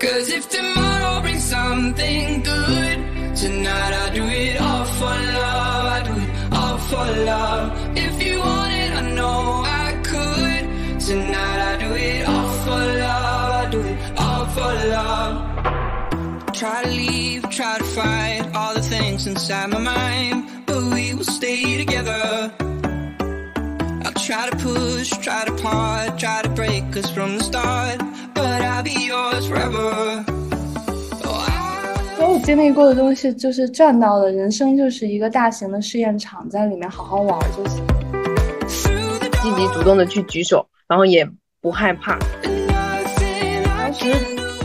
Cause if tomorrow brings something good, tonight I do it all for love. I do it all for love. If you want it, I know I could. Tonight I do it all for love. I do it all for love. Try to leave, try to fight all the things inside my mind, but we will stay together. I'll try to push, try to part, try to break us from the start, 所有经历过的东西，就是赚到了。人生就是一个大型的试验场，在里面好好玩就行。积极主动的去举手，然后也不害怕。当时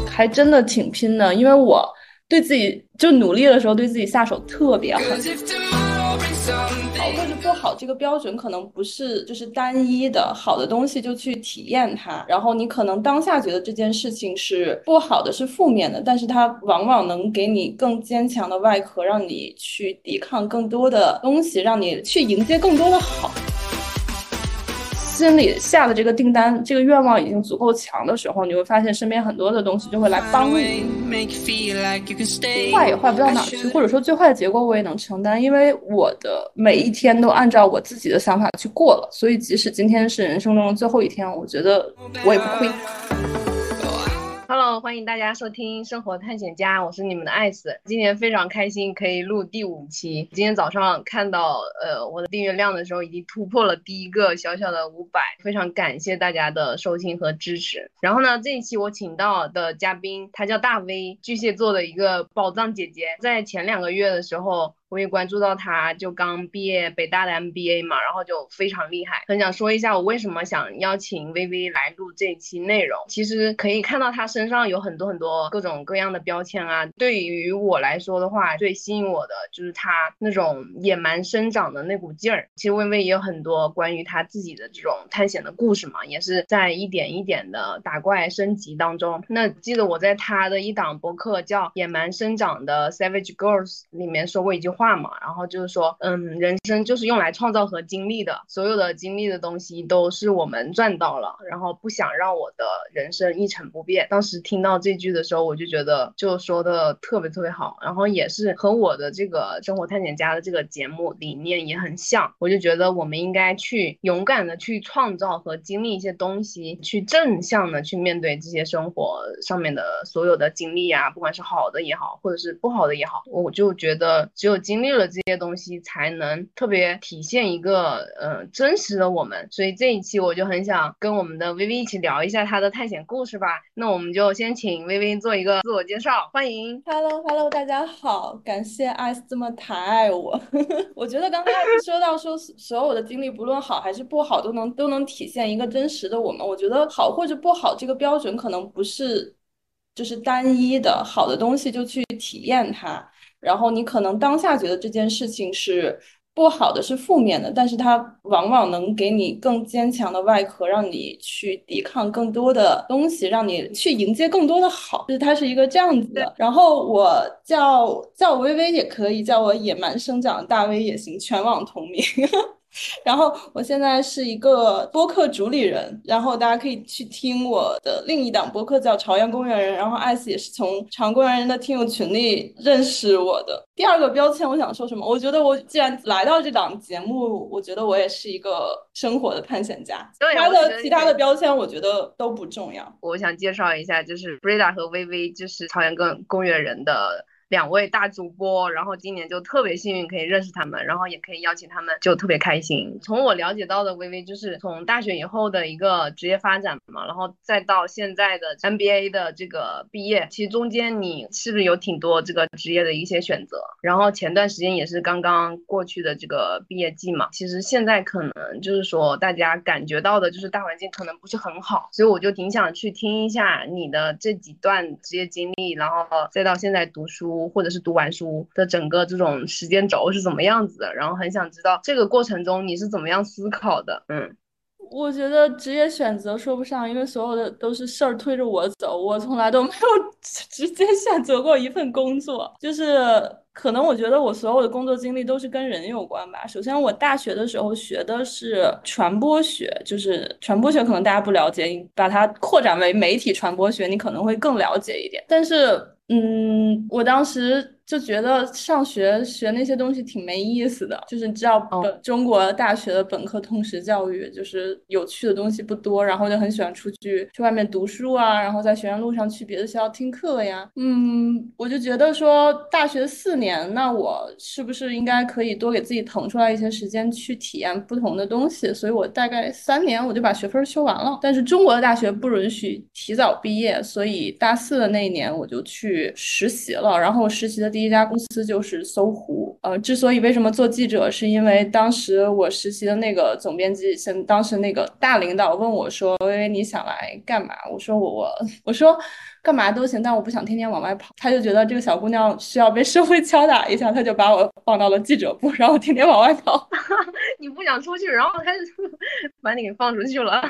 还真的挺拼的，因为我对自己就努力的时候，对自己下手特别狠。好，这个标准可能不是就是单一的，好的东西就去体验它，然后你可能当下觉得这件事情是不好的，是负面的，但是它往往能给你更坚强的外壳，让你去抵抗更多的东西，让你去迎接更多的好。心里下的这个订单，这个愿望已经足够强的时候，你会发现身边很多的东西就会来帮你。坏也坏不到哪去，或者说最坏的结果我也能承担，因为我的每一天都按照我自己的想法去过了，所以即使今天是人生中的最后一天，我觉得我也不亏。Hello，欢迎大家收听《生活探险家》，我是你们的艾斯。今天非常开心可以录第五期。今天早上看到呃我的订阅量的时候，已经突破了第一个小小的五百，非常感谢大家的收听和支持。然后呢，这一期我请到的嘉宾，她叫大 V，巨蟹座的一个宝藏姐姐，在前两个月的时候。我也关注到他，就刚毕业北大的 MBA 嘛，然后就非常厉害。很想说一下我为什么想邀请薇薇来录这一期内容。其实可以看到他身上有很多很多各种各样的标签啊。对于我来说的话，最吸引我的就是他那种野蛮生长的那股劲儿。其实薇薇也有很多关于她自己的这种探险的故事嘛，也是在一点一点的打怪升级当中。那记得我在她的一档博客叫《野蛮生长的 Savage Girls》里面说过一句话话嘛，然后就是说，嗯，人生就是用来创造和经历的，所有的经历的东西都是我们赚到了，然后不想让我的人生一成不变。当时听到这句的时候，我就觉得就说的特别特别好，然后也是和我的这个生活探险家的这个节目理念也很像，我就觉得我们应该去勇敢的去创造和经历一些东西，去正向的去面对这些生活上面的所有的经历啊，不管是好的也好，或者是不好的也好，我就觉得只有经历了这些东西，才能特别体现一个呃真实的我们。所以这一期我就很想跟我们的薇薇一起聊一下她的探险故事吧。那我们就先请薇薇做一个自我介绍，欢迎。Hello Hello，大家好，感谢艾斯这么抬爱我。我觉得刚才说到说所有的经历，不论好还是不好，都能都能体现一个真实的我们。我觉得好或者不好这个标准可能不是就是单一的，好的东西就去体验它，然后你可能当下觉得这件事情是。不好的是负面的，但是它往往能给你更坚强的外壳，让你去抵抗更多的东西，让你去迎接更多的好。就是它是一个这样子的。然后我叫叫我微微也可以，叫我野蛮生长的大 V 也行，全网同名。然后我现在是一个播客主理人，然后大家可以去听我的另一档播客叫《朝阳公园人》，然后艾斯也是从朝阳公园人的听友群里认识我的。第二个标签我想说什么？我觉得我既然来到这档节目，我觉得我也是一个生活的探险家。他的其他的标签我觉得都不重要。我想介绍一下，就是 Breda 和薇薇，就是朝阳公公园人的两位大主播，然后今年就特别幸运可以认识他们，然后也可以邀请他们，就特别开心。从我了解到的，薇薇就是从大学以后的一个职业发展嘛，然后再到现在的 MBA 的这个毕业，其实中间你是不是有挺多这个职业的一些选择？然后前段时间也是刚刚过去的这个毕业季嘛，其实现在可能就是说大家感觉到的就是大环境可能不是很好，所以我就挺想去听一下你的这几段职业经历，然后再到现在读书或者是读完书的整个这种时间轴是怎么样子的，然后很想知道这个过程中你是怎么样思考的，嗯。我觉得职业选择说不上，因为所有的都是事儿推着我走，我从来都没有 直接选择过一份工作，就是可能我觉得我所有的工作经历都是跟人有关吧。首先，我大学的时候学的是传播学，就是传播学可能大家不了解，你把它扩展为媒体传播学，你可能会更了解一点。但是，嗯，我当时。就觉得上学学那些东西挺没意思的，就是你知道，本中国大学的本科通识教育就是有趣的东西不多，然后就很喜欢出去去外面读书啊，然后在学院路上去别的学校听课呀。嗯，我就觉得说大学四年，那我是不是应该可以多给自己腾出来一些时间去体验不同的东西？所以我大概三年我就把学分修完了。但是中国的大学不允许提早毕业，所以大四的那一年我就去实习了，然后实习的。第一家公司就是搜狐，呃，之所以为什么做记者，是因为当时我实习的那个总编辑，现当时那个大领导问我说：“微微，你想来干嘛？”我说：“我我我说。”干嘛都行，但我不想天天往外跑。他就觉得这个小姑娘需要被社会敲打一下，他就把我放到了记者部，然后天天往外跑。你不想出去，然后他就 把你给放出去了。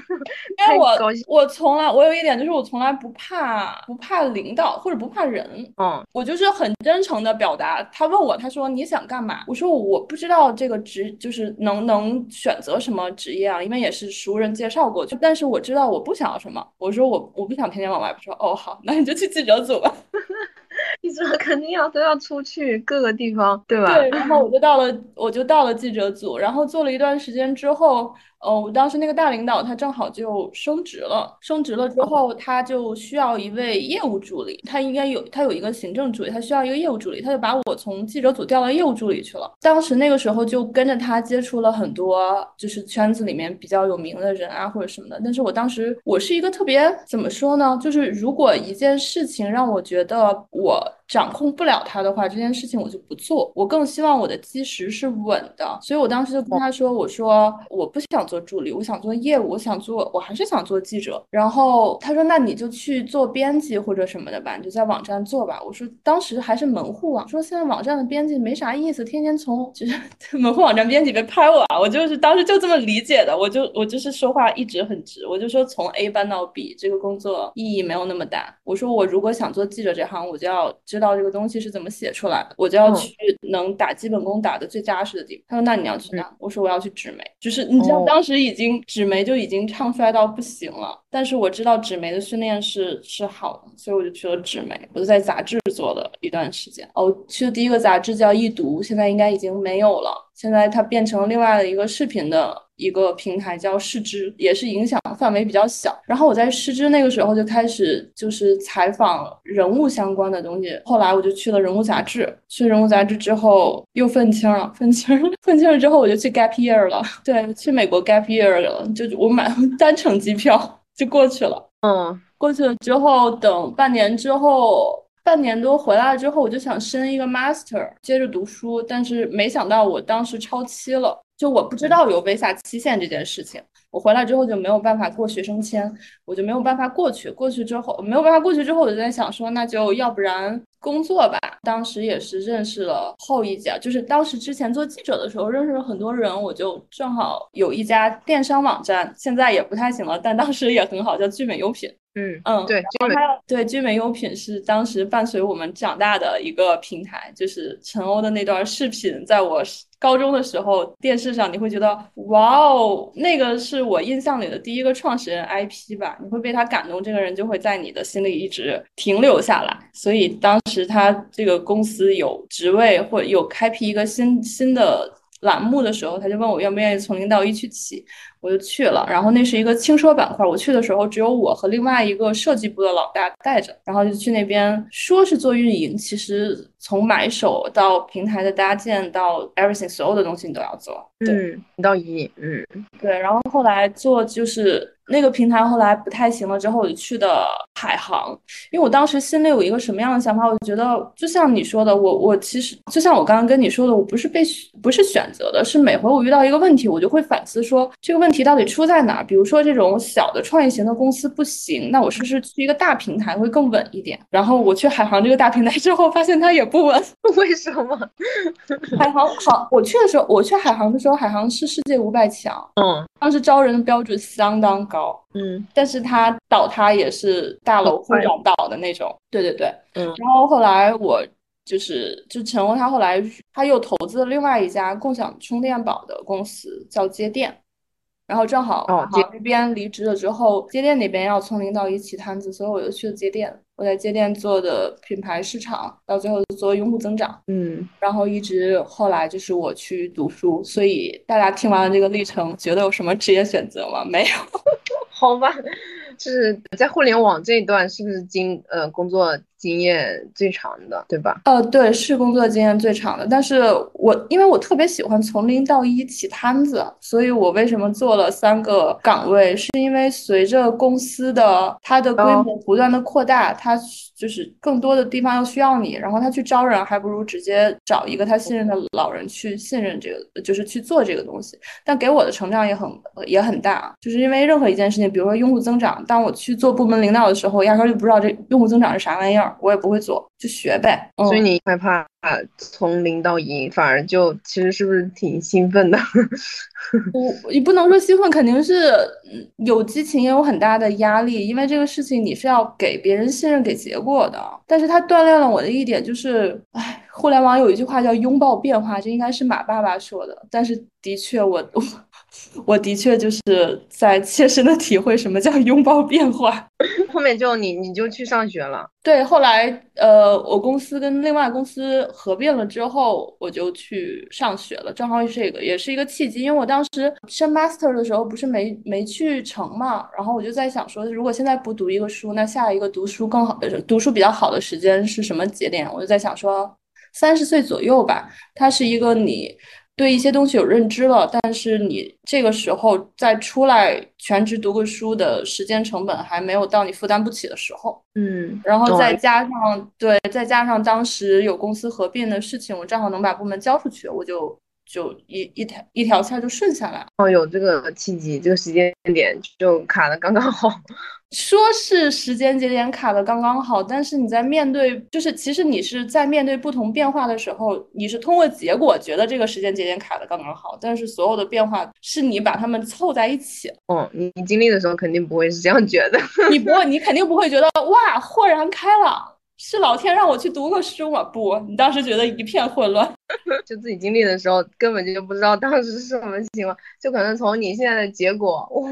因为 我我从来我有一点就是我从来不怕不怕领导或者不怕人。嗯，我就是很真诚的表达。他问我，他说你想干嘛？我说我不知道这个职就是能能选择什么职业啊，因为也是熟人介绍过去。但是我知道我不想要什么。我说我我不想天天往外跑。说哦好。那你就去记者组吧。记者肯定要都要出去各个地方，对吧？对，然后我就到了，我就到了记者组，然后做了一段时间之后。哦，我当时那个大领导他正好就升职了，升职了之后他就需要一位业务助理，他应该有他有一个行政助理，他需要一个业务助理，他就把我从记者组调到业务助理去了。当时那个时候就跟着他接触了很多就是圈子里面比较有名的人啊或者什么的。但是我当时我是一个特别怎么说呢？就是如果一件事情让我觉得我掌控不了他的话，这件事情我就不做。我更希望我的基石是稳的，所以我当时就跟他说：“我说我不想做。”助理，我想做业务，我想做，我还是想做记者。然后他说：“那你就去做编辑或者什么的吧，你就在网站做吧。”我说：“当时还是门户网，说现在网站的编辑没啥意思，天天从就是 门户网站编辑被拍我啊。”我就是当时就这么理解的，我就我就是说话一直很直，我就说从 A 搬到 B 这个工作意义没有那么大。我说我如果想做记者这行，我就要知道这个东西是怎么写出来的，我就要去能打基本功打的最扎实的地方。他说：“那你要去哪？”我说：“我要去纸媒。”就是你知道当。时已经纸媒就已经唱衰到不行了，但是我知道纸媒的训练是是好的，所以我就去了纸媒。我就在杂志做了一段时间。哦，去的第一个杂志叫《易读》，现在应该已经没有了。现在它变成了另外的一个视频的。一个平台叫视知，也是影响范围比较小。然后我在视知那个时候就开始就是采访人物相关的东西。后来我就去了人物杂志，去人物杂志之后又愤青了，愤青，愤青了之后我就去 gap year 了。对，去美国 gap year 了，就我买 单程机票就过去了。嗯，过去了之后，等半年之后，半年多回来了之后，我就想申一个 master 接着读书，但是没想到我当时超期了。就我不知道有 visa 期限这件事情，我回来之后就没有办法过学生签，我就没有办法过去。过去之后没有办法过去之后，我就在想说，那就要不然工作吧。当时也是认识了后一家，就是当时之前做记者的时候认识了很多人，我就正好有一家电商网站，现在也不太行了，但当时也很好，叫聚美优品。嗯嗯，对，对，聚美优品是当时伴随我们长大的一个平台，就是陈欧的那段视频，在我高中的时候电视上，你会觉得哇哦，那个是我印象里的第一个创始人 IP 吧，你会被他感动，这个人就会在你的心里一直停留下来。所以当时他这个公司有职位或有开辟一个新新的栏目的时候，他就问我愿不愿意从零到一去起。我就去了，然后那是一个轻奢板块。我去的时候只有我和另外一个设计部的老大带着，然后就去那边说是做运营，其实从买手到平台的搭建到 everything 所有的东西你都要做。嗯，零到一，嗯，对。然后后来做就是那个平台后来不太行了之后，我就去的海航，因为我当时心里有一个什么样的想法，我觉得就像你说的，我我其实就像我刚刚跟你说的，我不是被不是选择的，是每回我遇到一个问题，我就会反思说这个问题到底出在哪儿。比如说这种小的创业型的公司不行，那我是不是去一个大平台会更稳一点？然后我去海航这个大平台之后，发现它也不稳。为什么？海航好，我去的时候，我去海航的时候，海航是世界五百强，嗯，当时招人的标准相当高。嗯。但是它倒塌也是大楼会撞倒的那种。对对对，嗯。然后后来我就是就陈欧他后来他又投资了另外一家共享充电宝的公司，叫接电。然后正好那边离职了之后，接店那边要从零到一起摊子，所以我就去了接店。我在接店做的品牌市场，到最后做用户增长。嗯，然后一直后来就是我去读书，所以大家听完了这个历程，觉得有什么职业选择吗？没有。好吧，就是在互联网这一段是不是经呃工作经验最长的，对吧？呃，对，是工作经验最长的，但是我因为我特别喜欢从零到一起摊子，所以我为什么做了三个岗位，是因为随着公司的它的规哦模不断的扩大，它就是更多的地方要需要你，然后他去招人，还不如直接找一个他信任的老人去信任这个，就是去做这个东西。但给我的成长也很也很大，就是因为任何一件事情，比如说用户增长，当我去做部门领导的时候，压根儿就不知道这用户增长是啥玩意儿，我也不会做，就学呗。嗯、所以你害怕从零到一，反而就其实是不是挺兴奋的？我你不能说兴奋，肯定是嗯有激情，也有很大的压力，因为这个事情你是要给别人信任、给结果的。但是它锻炼了我的一点就是，哎，互联网有一句话叫拥抱变化，这应该是马爸爸说的。但是的确我，我 我的确就是在切身的体会什么叫拥抱变化。后面就你你就去上学了，对，后来呃，我公司跟另外公司合并了之后，我就去上学了，正好是这个也是一个契机，因为我当时升 master 的时候不是没没去成嘛，然后我就在想说，如果现在不读一个书，那下一个读书更好，呃读书比较好的时间是什么节点？我就在想说，三十岁左右吧，它是一个你。对一些东西有认知了，但是你这个时候再出来全职读个书的时间成本还没有到你负担不起的时候。嗯，然后再加上对，再加上当时有公司合并的事情，我正好能把部门交出去，我就就一一条一条线就顺下来了。哦，有这个契机，这个时间点就卡的刚刚好。说是时间节点卡的刚刚好，但是你在面对，就是其实你是在面对不同变化的时候，你是通过结果觉得这个时间节点卡的刚刚好，但是所有的变化是你把它们凑在一起了，嗯，你你经历的时候肯定不会是这样觉得。你不会，你肯定不会觉得哇豁然开朗，是老天让我去读个书吗？不，你当时觉得一片混乱。就自己经历的时候，根本就不知道当时是什么情况，就可能从你现在的结果，哦，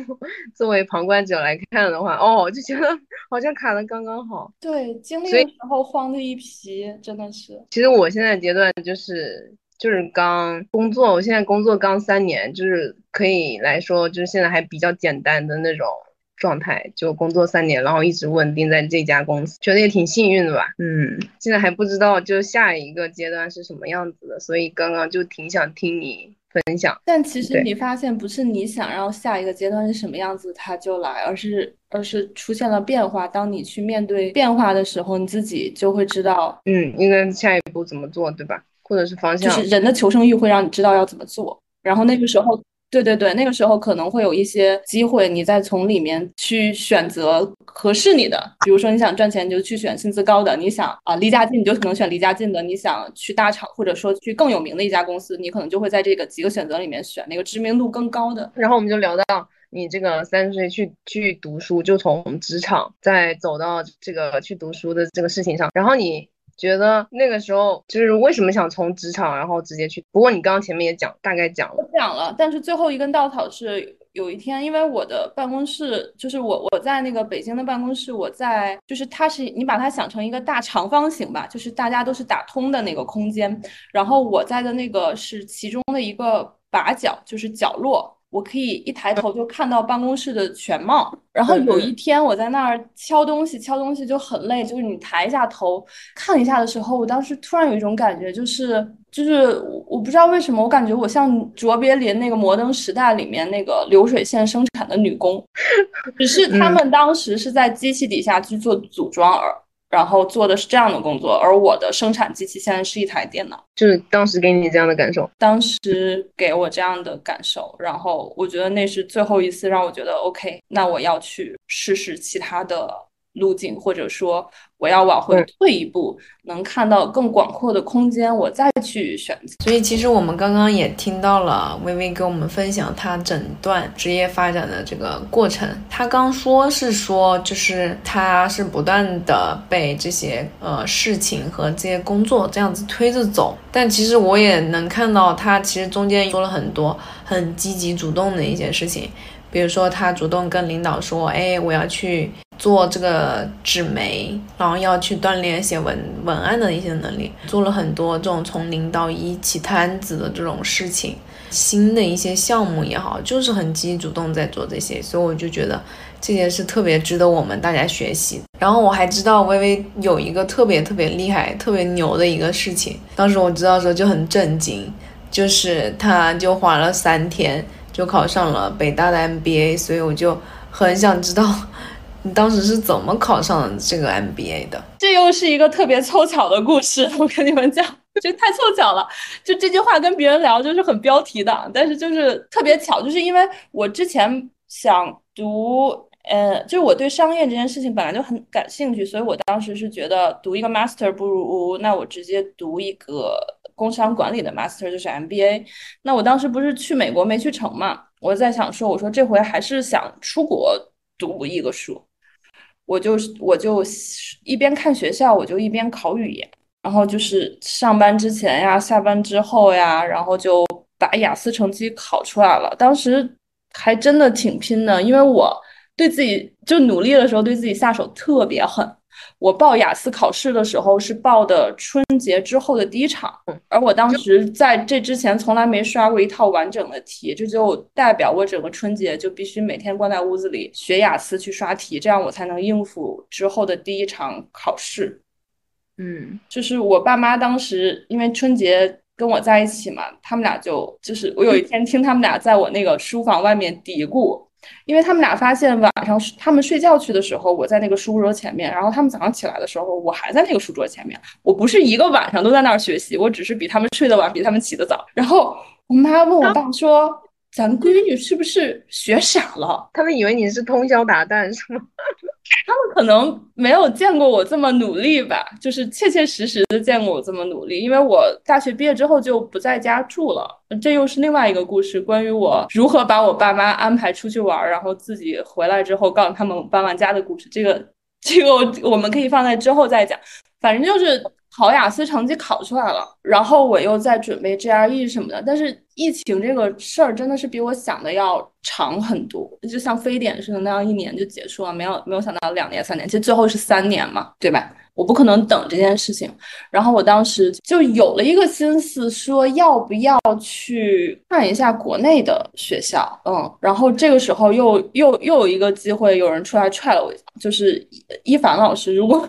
作为旁观者来看的话，哦，就觉得好像卡的刚刚好。对，经历的时候慌的一批，真的是。其实我现在阶段就是就是刚工作，我现在工作刚三年，就是可以来说，就是现在还比较简单的那种状态，就工作三年，然后一直稳定在这家公司，觉得也挺幸运的吧。嗯，现在还不知道就下一个阶段是什么样子的，所以刚刚就挺想听你分享。但其实你发现，不是你想要下一个阶段是什么样子，它就来，而是而是出现了变化。当你去面对变化的时候，你自己就会知道，嗯，应该下一步怎么做，对吧？或者是方向。就是人的求生欲会让你知道要怎么做。然后那个时候，对对对，那个时候可能会有一些机会，你再从里面去选择合适你的。比如说你想赚钱，你就去选薪资高的；你想啊离家近，你就可能选离家近的；你想去大厂，或者说去更有名的一家公司，你可能就会在这个几个选择里面选那个知名度更高的。然后我们就聊到你这个三十岁去去读书，就从职场再走到这个去读书的这个事情上。然后你觉得那个时候就是为什么想从职场然后直接去？不过你刚刚前面也讲大概讲了，讲了，但是最后一根稻草是有一天，因为我的办公室就是我我在那个北京的办公室，我在就是它是你把它想成一个大长方形吧，就是大家都是打通的那个空间，然后我在的那个是其中的一个把角，就是角落。我可以一抬头就看到办公室的全貌。然后有一天我在那儿敲东西，敲东西就很累，就是你抬一下头看一下的时候，我当时突然有一种感觉，就是就是我不知道为什么，我感觉我像卓别林那个《摩登时代》里面那个流水线生产的女工，只是他们当时是在机器底下去做组装而。然后做的是这样的工作，而我的生产机器现在是一台电脑，就是当时给你这样的感受，当时给我这样的感受，然后我觉得那是最后一次让我觉得 OK，那我要去试试其他的路径，或者说。我要往回退一步，能看到更广阔的空间，我再去选择。所以，其实我们刚刚也听到了微微跟我们分享他整段职业发展的这个过程。他刚说是说，就是他是不断的被这些呃事情和这些工作这样子推着走。但其实我也能看到，他其实中间做了很多很积极主动的一些事情。比如说，他主动跟领导说：“哎，我要去做这个纸媒，然后要去锻炼写文文案的一些能力。”做了很多这种从零到一起摊子的这种事情，新的一些项目也好，就是很积极主动在做这些。所以我就觉得这些是特别值得我们大家学习。然后我还知道微微有一个特别特别厉害、特别牛的一个事情，当时我知道的时候就很震惊，就是他就花了三天。就考上了北大的 MBA，所以我就很想知道你当时是怎么考上这个 MBA 的。这又是一个特别凑巧的故事，我跟你们讲，这太凑巧了。就这句话跟别人聊就是很标题党，但是就是特别巧，就是因为我之前想读，呃，就是我对商业这件事情本来就很感兴趣，所以我当时是觉得读一个 master 不如那我直接读一个。工商管理的 master 就是 MBA，那我当时不是去美国没去成嘛？我在想说，我说这回还是想出国读一个书，我就我就一边看学校，我就一边考语言，然后就是上班之前呀，下班之后呀，然后就把雅思成绩考出来了。当时还真的挺拼的，因为我对自己就努力的时候，对自己下手特别狠。我报雅思考试的时候是报的春节之后的第一场，而我当时在这之前从来没刷过一套完整的题，这就代表我整个春节就必须每天关在屋子里学雅思去刷题，这样我才能应付之后的第一场考试。嗯，就是我爸妈当时因为春节跟我在一起嘛，他们俩就就是我有一天听他们俩在我那个书房外面嘀咕。因为他们俩发现晚上他们睡觉去的时候，我在那个书桌前面，然后他们早上起来的时候，我还在那个书桌前面。我不是一个晚上都在那儿学习，我只是比他们睡得晚，比他们起得早。然后我妈问我爸说。咱闺女是不是学傻了？他们以为你是通宵达旦是吗？他们可能没有见过我这么努力吧，就是切切实实的见过我这么努力。因为我大学毕业之后就不在家住了，这又是另外一个故事，关于我如何把我爸妈安排出去玩，然后自己回来之后告诉他们搬完家的故事。这个这个我们可以放在之后再讲，反正就是。考雅思成绩考出来了，然后我又在准备 GRE 什么的，但是疫情这个事儿真的是比我想的要长很多，就像非典似的那样，一年就结束了，没有没有想到两年三年，其实最后是三年嘛，对吧？我不可能等这件事情，然后我当时就有了一个心思，说要不要去看一下国内的学校，嗯，然后这个时候又又又有一个机会，有人出来踹了我一下，就是一凡老师，如果。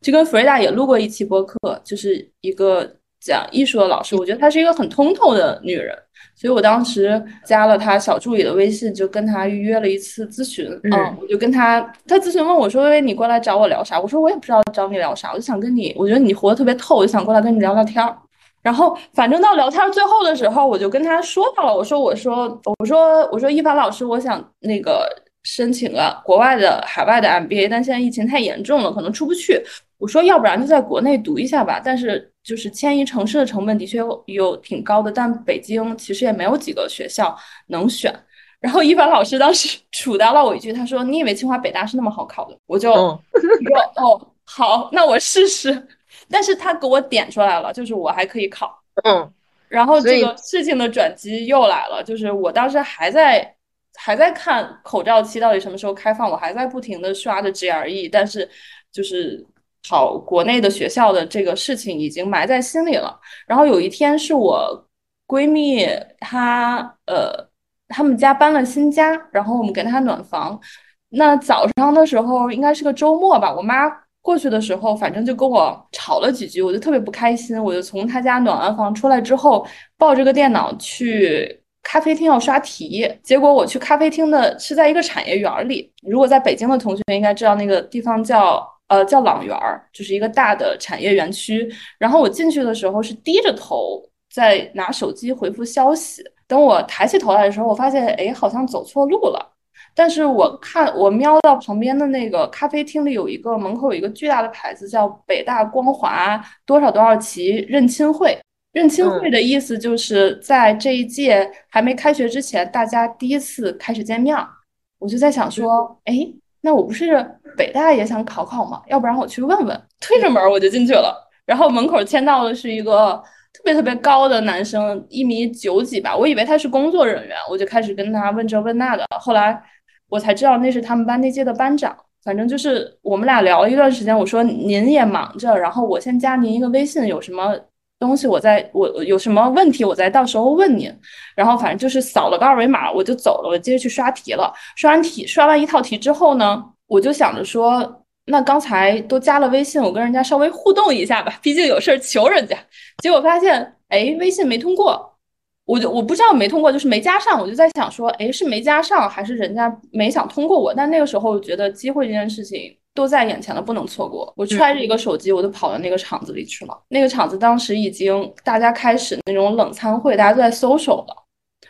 就跟弗瑞达也录过一期播客，就是一个讲艺术的老师，我觉得她是一个很通透的女人，所以我当时加了她小助理的微信，就跟她预约了一次咨询。嗯，我就跟她，她咨询问我说：“薇薇，你过来找我聊啥？”我说：“我也不知道找你聊啥，我就想跟你，我觉得你活得特别透，我就想过来跟你聊聊天儿。”然后反正到聊天最后的时候，我就跟她说到了，我说：“我说我说我说一凡老师，我想那个。”申请了国外的海外的 MBA，但现在疫情太严重了，可能出不去。我说，要不然就在国内读一下吧。但是就是迁移城市的成本的确有挺高的，但北京其实也没有几个学校能选。然后一凡老师当时 杵到了我一句，他说：“你以为清华北大是那么好考的？”我就说：“哦，好，那我试试。”但是他给我点出来了，就是我还可以考。嗯。然后这个事情的转机又来了，就是我当时还在。还在看口罩期到底什么时候开放，我还在不停的刷着 GRE，但是就是考国内的学校的这个事情已经埋在心里了。然后有一天是我闺蜜她呃他们家搬了新家，然后我们给她暖房。那早上的时候应该是个周末吧，我妈过去的时候，反正就跟我吵了几句，我就特别不开心。我就从她家暖完房出来之后，抱着个电脑去咖啡厅要刷题。结果我去咖啡厅的是在一个产业园里，如果在北京的同学应该知道那个地方叫呃叫朗园儿，就是一个大的产业园区。然后我进去的时候是低着头在拿手机回复消息，等我抬起头来的时候，我发现哎好像走错路了。但是我看我瞄到旁边的那个咖啡厅里有一个门口有一个巨大的牌子，叫北大光华多少多少期认亲会。认亲会的意思就是在这一届还没开学之前，大家第一次开始见面。我就在想说，哎，那我不是北大也想考考吗？要不然我去问问。推着门我就进去了，然后门口签到的是一个特别特别高的男生，一米九几吧。我以为他是工作人员，我就开始跟他问这问那的。后来。我才知道那是他们班那届的班长，反正就是我们俩聊了一段时间。我说您也忙着，然后我先加您一个微信，有什么东西我再我有什么问题我再到时候问您。然后反正就是扫了个二维码我就走了，我接着去刷题了。刷完题刷完一套题之后呢，我就想着说，那刚才都加了微信，我跟人家稍微互动一下吧，毕竟有事儿求人家。结果发现，哎，微信没通过。我就我不知道没通过，就是没加上。我就在想说，哎，是没加上，还是人家没想通过我？但那个时候我觉得机会这件事情都在眼前了，不能错过。我揣着一个手机，我就跑到那个场子里去了。那个场子当时已经大家开始那种冷餐会，大家都在搜手了。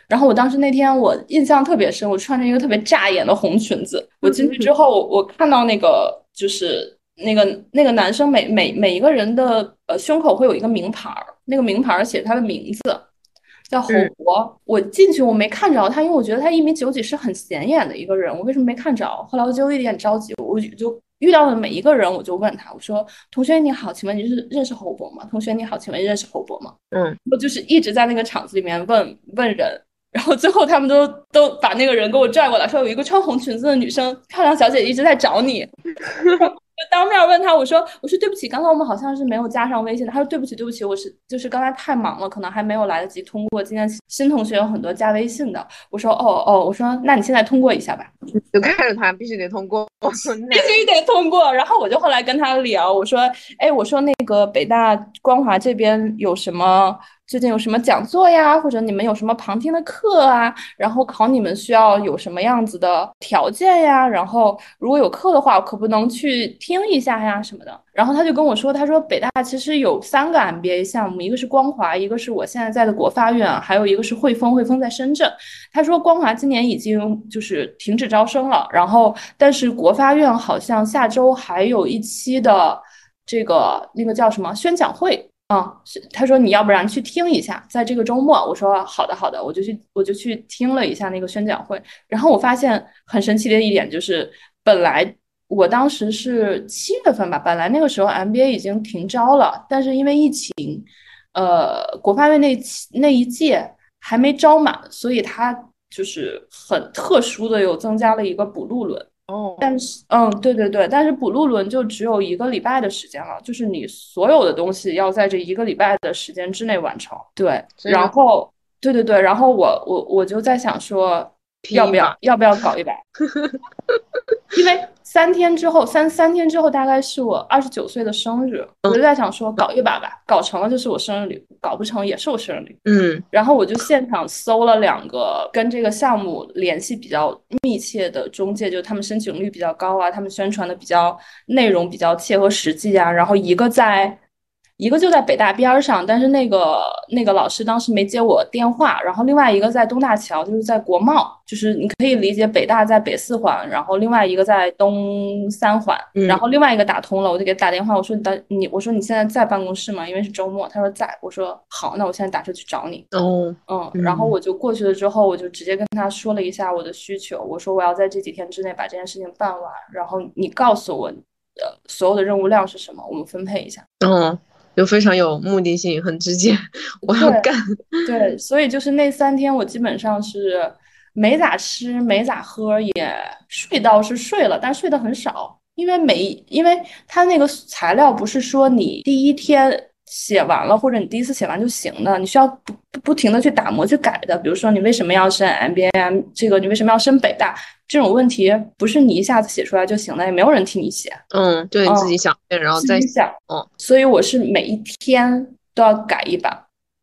然后我当时那天我印象特别深，我穿着一个特别扎眼的红裙子。我进去之后，我看到那个就是那个那个男生每每每一个人的呃胸口会有一个名牌儿，那个名牌儿写他的名字。叫侯博，我进去我没看着他，因为我觉得他一米九几是很显眼的一个人，我为什么没看着？后来我就有一点着急，我就遇到的每一个人，我就问他，我说：“同学你好，请问你是认识侯博吗？”同学你好，请问认识侯博吗？嗯，我就是一直在那个场子里面问问人，然后最后他们都都把那个人给我拽过来，说有一个穿红裙子的女生，漂亮小姐姐一直在找你。就当面问他，我说我说对不起，刚刚我们好像是没有加上微信的。他说对不起对不起，我是就是刚才太忙了，可能还没有来得及通过。今天新同学有很多加微信的。我说哦哦，我说那你现在通过一下吧。就看着他，必须得通过，必须得通过。然后我就后来跟他聊，我说哎，我说那个北大光华这边有什么？最近有什么讲座呀，或者你们有什么旁听的课啊？然后考你们需要有什么样子的条件呀？然后如果有课的话，可不能去听一下呀什么的。然后他就跟我说，他说北大其实有三个 MBA 项目，一个是光华，一个是我现在在的国发院，还有一个是汇丰，汇丰在深圳。他说光华今年已经就是停止招生了，然后但是国发院好像下周还有一期的这个那个叫什么宣讲会。嗯，是他说你要不然去听一下，在这个周末，我说好的好的，我就去我就去听了一下那个宣讲会，然后我发现很神奇的一点就是，本来我当时是七月份吧，本来那个时候 MBA 已经停招了，但是因为疫情，呃，国发院那那一届还没招满，所以他就是很特殊的又增加了一个补录轮。哦，但是，嗯，对对对，但是补录轮就只有一个礼拜的时间了，就是你所有的东西要在这一个礼拜的时间之内完成。对，然后，对对对，然后我我我就在想说，要不要要不要搞一把？因为。三天之后，三三天之后，大概是我二十九岁的生日，我就在想说搞一把吧，搞成了就是我生日礼物，搞不成也是我生日礼物。嗯，然后我就现场搜了两个跟这个项目联系比较密切的中介，就他们申请率比较高啊，他们宣传的比较内容比较切合实际啊，然后一个在。一个就在北大边儿上，但是那个那个老师当时没接我电话。然后另外一个在东大桥，就是在国贸，就是你可以理解北大在北四环，然后另外一个在东三环。然后另外一个打通了，我就给他打电话，我说你的你，我说你现在在办公室吗？因为是周末。他说在。我说好，那我现在打车去找你。哦，嗯，然后我就过去了之后，我就直接跟他说了一下我的需求，我说我要在这几天之内把这件事情办完，然后你告诉我，呃，所有的任务量是什么，我们分配一下。嗯。就非常有目的性，很直接，我要干。对，所以就是那三天，我基本上是没咋吃，没咋喝，也睡倒是睡了，但睡得很少，因为每因为他那个材料不是说你第一天写完了，或者你第一次写完就行的，你需要不不停的去打磨去改的。比如说你为什么要申 MBA，这个你为什么要申北大，这种问题不是你一下子写出来就行了，也没有人替你写。嗯，就你自己想，然后再想。嗯，所以我是每一天都要改一版，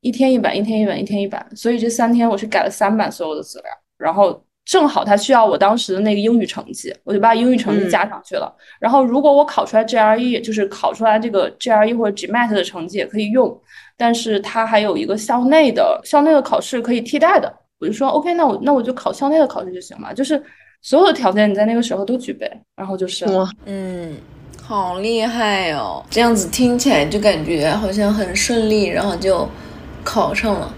一天一版，一天一版，一天一版。所以这三天我是改了三版所有的资料，然后。正好他需要我当时的那个英语成绩，我就把英语成绩加上去了。然后如果我考出来 GRE，就是考出来这个 GRE 或者 GMAT 的成绩也可以用，但是它还有一个校内的校内的考试可以替代的。我就说 OK，那我那我就考校内的考试就行了。就是所有的条件你在那个时候都具备，然后就是哇，嗯，好厉害哦！这样子听起来就感觉好像很顺利，然后就考上了，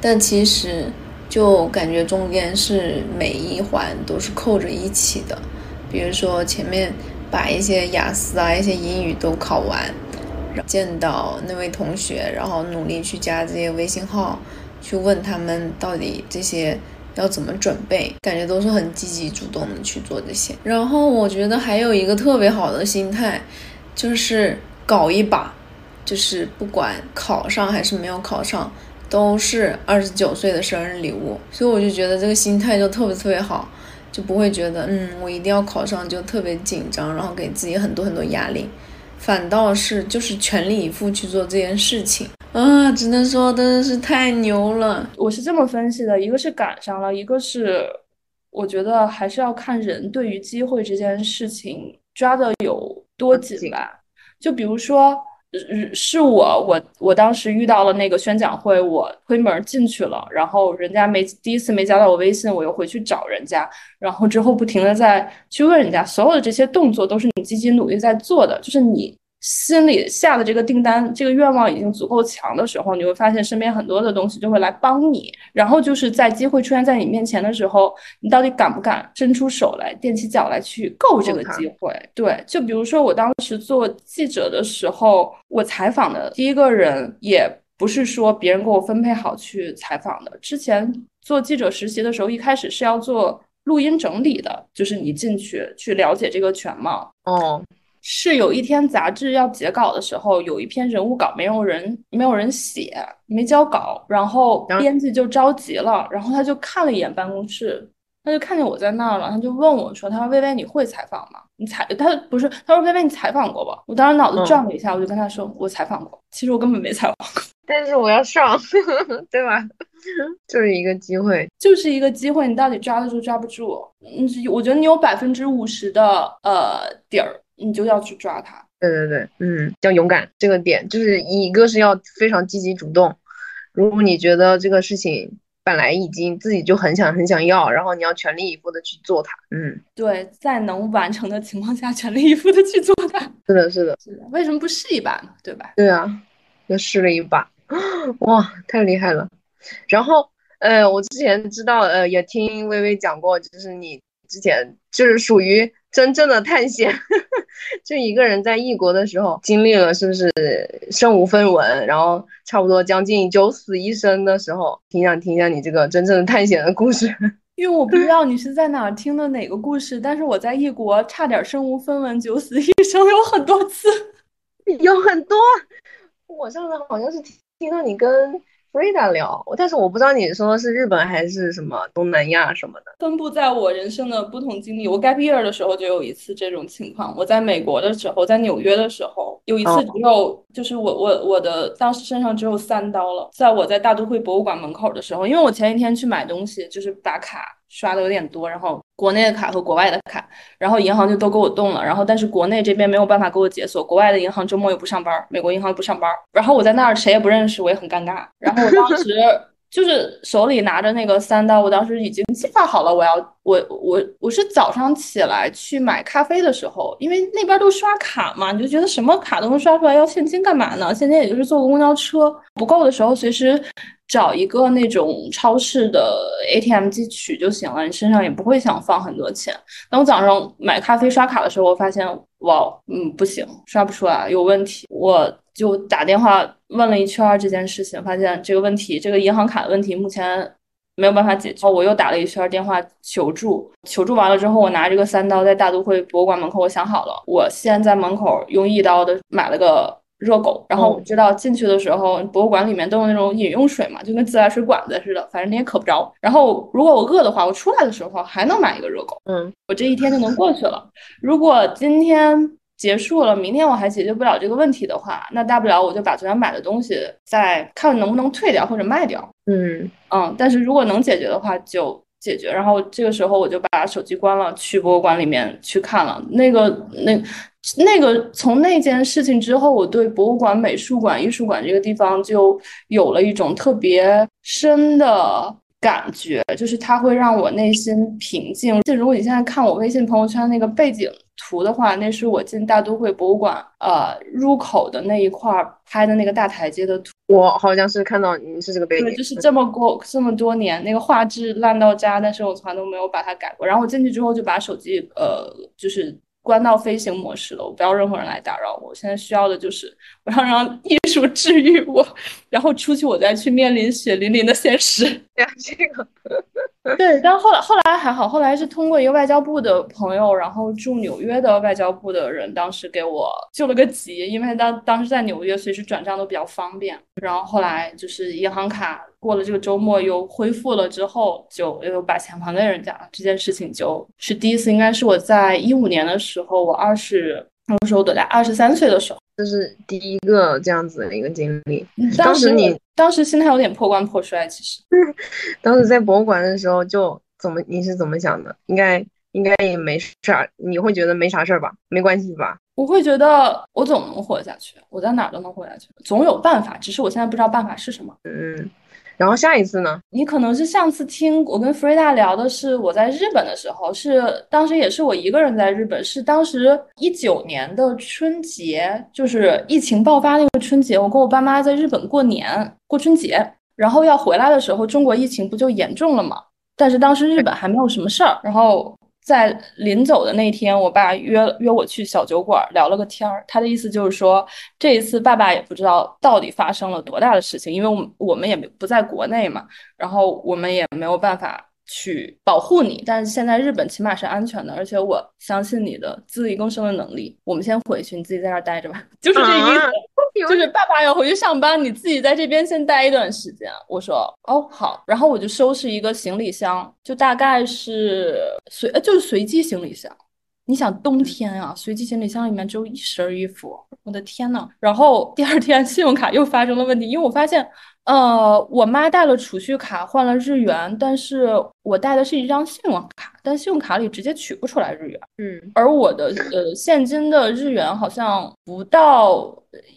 但其实。就感觉中间是每一环都是扣着一起的，比如说前面把一些雅思啊、一些英语都考完，见到那位同学，然后努力去加这些微信号，去问他们到底这些要怎么准备，感觉都是很积极主动的去做这些。然后我觉得还有一个特别好的心态，就是搞一把，就是不管考上还是没有考上。都是二十九岁的生日礼物，所以我就觉得这个心态就特别特别好，就不会觉得嗯我一定要考上就特别紧张，然后给自己很多很多压力，反倒是就是全力以赴去做这件事情啊，只能说真的是太牛了。我是这么分析的，一个是赶上了，一个是我觉得还是要看人对于机会这件事情抓的有多紧吧，就比如说。是我，我我当时遇到了那个宣讲会，我推门进去了，然后人家没第一次没加到我微信，我又回去找人家，然后之后不停的在去问人家，所有的这些动作都是你积极努力在做的，就是你。心里下的这个订单，这个愿望已经足够强的时候，你会发现身边很多的东西就会来帮你。然后就是在机会出现在你面前的时候，你到底敢不敢伸出手来，踮起脚来去够这个机会？对，就比如说我当时做记者的时候，我采访的第一个人也不是说别人给我分配好去采访的。之前做记者实习的时候，一开始是要做录音整理的，就是你进去去了解这个全貌。哦。是有一天杂志要截稿的时候，有一篇人物稿没有人没有人写，没交稿，然后编辑就着急了，然后他就看了一眼办公室，他就看见我在那儿了，他就问我说：“他说薇薇你会采访吗？你采他不是他说薇薇你采访过吧？”我当时脑子转了一下，我就跟他说：“我采访过，其实我根本没采访过，但是我要上，对吧？就是一个机会，就是一个机会，你到底抓得住抓不住？嗯，我觉得你有百分之五十的呃底儿。”你就要去抓它，对对对，嗯，要勇敢这个点，就是一个是要非常积极主动。如果你觉得这个事情本来已经自己就很想很想要，然后你要全力以赴的去做它，嗯，对，在能完成的情况下，全力以赴的去做它。是的，是的，是的。为什么不试一把呢？对吧？对啊，又试了一把，哇，太厉害了。然后，呃，我之前知道，呃，也听微微讲过，就是你之前就是属于。真正的探险，就一个人在异国的时候经历了，是不是身无分文，然后差不多将近九死一生的时候，挺想听一下你这个真正的探险的故事。因为我不知道你是在哪儿听的哪个故事，但是我在异国差点身无分文、九死一生有很多次，有很多。我上次好像是听到你跟。瑞达聊，但是我不知道你说的是日本还是什么东南亚什么的。分布在我人生的不同经历，我 gap year 的时候就有一次这种情况。我在美国的时候，在纽约的时候，有一次只有就是我我我的当时身上只有三刀了，在我在大都会博物馆门口的时候，因为我前一天去买东西，就是打卡。刷的有点多，然后国内的卡和国外的卡，然后银行就都给我动了，然后但是国内这边没有办法给我解锁，国外的银行周末又不上班，美国银行不上班，然后我在那儿谁也不认识，我也很尴尬，然后我当时。就是手里拿着那个三刀，我当时已经计划好了，我要我我我是早上起来去买咖啡的时候，因为那边都刷卡嘛，你就觉得什么卡都能刷出来，要现金干嘛呢？现金也就是坐个公交车不够的时候，随时找一个那种超市的 ATM 机取就行了，你身上也不会想放很多钱。当我早上买咖啡刷卡的时候，我发现哇，嗯，不行，刷不出来，有问题，我。就打电话问了一圈这件事情，发现这个问题，这个银行卡的问题目前没有办法解决。我又打了一圈电话求助，求助完了之后，我拿这个三刀在大都会博物馆门口，我想好了，我先在门口用一刀的买了个热狗，然后我知道进去的时候，博物馆里面都有那种饮用水嘛，就跟自来水管子似的，反正你也渴不着。然后如果我饿的话，我出来的时候还能买一个热狗，嗯，我这一天就能过去了。如果今天结束了，明天我还解决不了这个问题的话，那大不了我就把昨天买的东西再看能不能退掉或者卖掉。嗯嗯，但是如果能解决的话就解决。然后这个时候我就把手机关了，去博物馆里面去看了那个那那个从那件事情之后，我对博物馆、美术馆、艺术馆这个地方就有了一种特别深的感觉，就是它会让我内心平静。就如果你现在看我微信朋友圈那个背景图的话，那是我进大都会博物馆呃入口的那一块儿拍的那个大台阶的图。我好像是看到你是这个背对，景，就是这么过这么多年，那个画质烂到渣，但是我从来都没有把它改过。然后我进去之后就把手机呃，就是关到飞行模式了，我不要任何人来打扰我。我现在需要的就是 我要让艺术治愈我，然后出去我再去面临血淋淋的现实。这个对，但后来后来还好，后来是通过一个外交部的朋友，然后驻纽约的外交部的人，当时给我救了个急，因为当当时在纽约，随时转账都比较方便。然后后来就是银行卡过了这个周末又恢复了之后，就又把钱还给人家了。这件事情就是第一次，应该是我在一五年的时候，我二十那个时候多大？二十三岁的时候。这是第一个这样子的一个经历。当当时你当时心态有点破罐破摔，其实。当时在博物馆的时候，就怎么你是怎么想的？应该应该也没事儿，你会觉得没啥事儿吧？没关系吧？我会觉得我总能活下去，我在哪儿都能活下去，总有办法，只是我现在不知道办法是什么。嗯，然后下一次呢？你可能是上次听我跟 Frida 聊的是我在日本的时候，是当时也是我一个人在日本，是当时一九年的春节，就是疫情爆发那个春节，我跟我爸妈在日本过年过春节，然后要回来的时候，中国疫情不就严重了吗？但是当时日本还没有什么事儿，然后在临走的那天，我爸约约我去小酒馆聊了个天儿。他的意思就是说，这一次爸爸也不知道到底发生了多大的事情，因为我们我们也不在国内嘛，然后我们也没有办法去保护你。但是现在日本起码是安全的，而且我相信你的自力更生的能力。我们先回去，你自己在这儿待着吧，就是这意思。啊就是爸爸要回去上班，你自己在这边先待一段时间。我说哦好，然后我就收拾一个行李箱，就大概是随呃就是随机行李箱。你想冬天啊，随机行李箱里面只有一身衣服，我的天呐！然后第二天信用卡又发生了问题，因为我发现，呃，我妈带了储蓄卡换了日元，但是我带的是一张信用卡，但信用卡里直接取不出来日元。嗯而我的呃现金的日元好像不到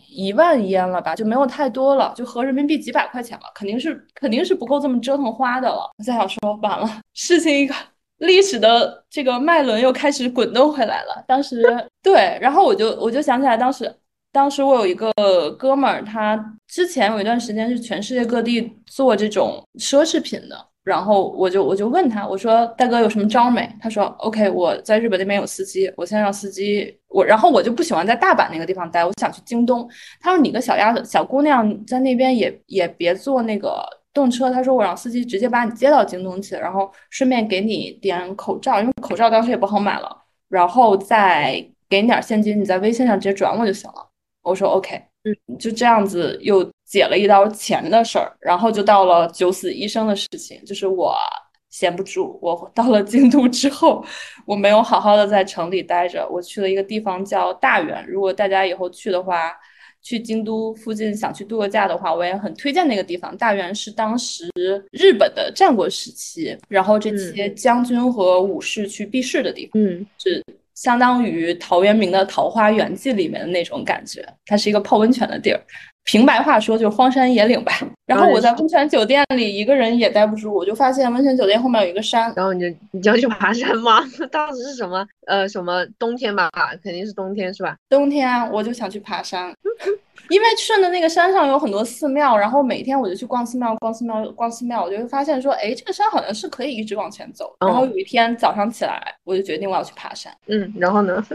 一万烟了吧，就没有太多了，就合人民币几百块钱了，肯定是肯定是不够这么折腾花的了。我在想说，完了，事情一个历史的这个脉轮又开始滚动回来了。当时对，然后我就我就想起来，当时当时我有一个哥们儿，他之前有一段时间是全世界各地做这种奢侈品的。然后我就我就问他，我说大哥有什么招没？他说 OK，我在日本那边有司机，我先让司机我，然后我就不喜欢在大阪那个地方待，我想去京东。他说你个小丫头、小姑娘在那边也也别坐那个动车，他说我让司机直接把你接到京东去，然后顺便给你点口罩，因为口罩当时也不好买了，然后再给你点现金，你在微信上直接转我就行了。我说 OK，嗯，就这样子又解了一刀钱的事儿，然后就到了九死一生的事情，就是我闲不住，我到了京都之后，我没有好好的在城里待着，我去了一个地方叫大原，如果大家以后去的话。去京都附近想去度个假的话，我也很推荐那个地方。大原是当时日本的战国时期，然后这些将军和武士去避世的地方。嗯是相当于陶渊明的《桃花源记》里面的那种感觉，它是一个泡温泉的地儿。平白话说就是荒山野岭吧。然后我在温泉酒店里一个人也待不住，我就发现温泉酒店后面有一个山，然后你就你就要去爬山吗？当时是什么呃什么冬天吧，肯定是冬天是吧？冬天啊我就想去爬山，因为顺着那个山上有很多寺庙，然后每天我就去逛寺庙、逛寺庙、逛寺庙，我就会发现说，哎，这个山好像是可以一直往前走。然后有一天早上起来，我就决定我要去爬山。嗯，然后呢？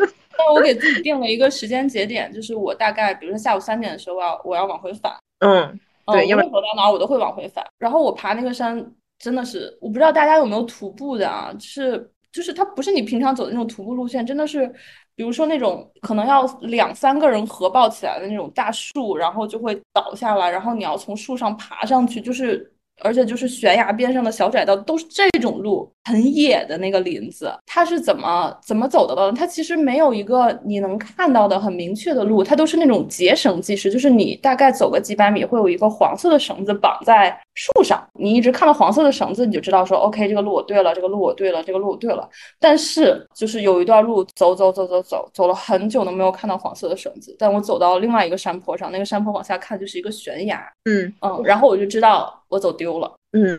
那我给自己定了一个时间节点，就是我大概比如说下午三点的时候，我要我要往回返。嗯，对，因为走到哪儿我都会往回返。然后我爬那个山真的是，我不知道大家有没有徒步的啊，就是就是它不是你平常走的那种徒步路线，真的是比如说那种可能要两三个人合抱起来的那种大树，然后就会倒下来，然后你要从树上爬上去，就是而且就是悬崖边上的小窄道，都是这种路，很野的那个林子，它是怎么怎么走的呢？它其实没有一个你能看到的很明确的路，它都是那种结绳计时，就是你大概走个几百米，会有一个黄色的绳子绑在树上，你一直看到黄色的绳子，你就知道说 OK，这个路我对了，这个路我对了，这个路我对了。但是就是有一段路走走走走走，走了很久都没有看到黄色的绳子，但我走到另外一个山坡上，那个山坡往下看就是一个悬崖，嗯嗯，然后我就知道我走丢了。嗯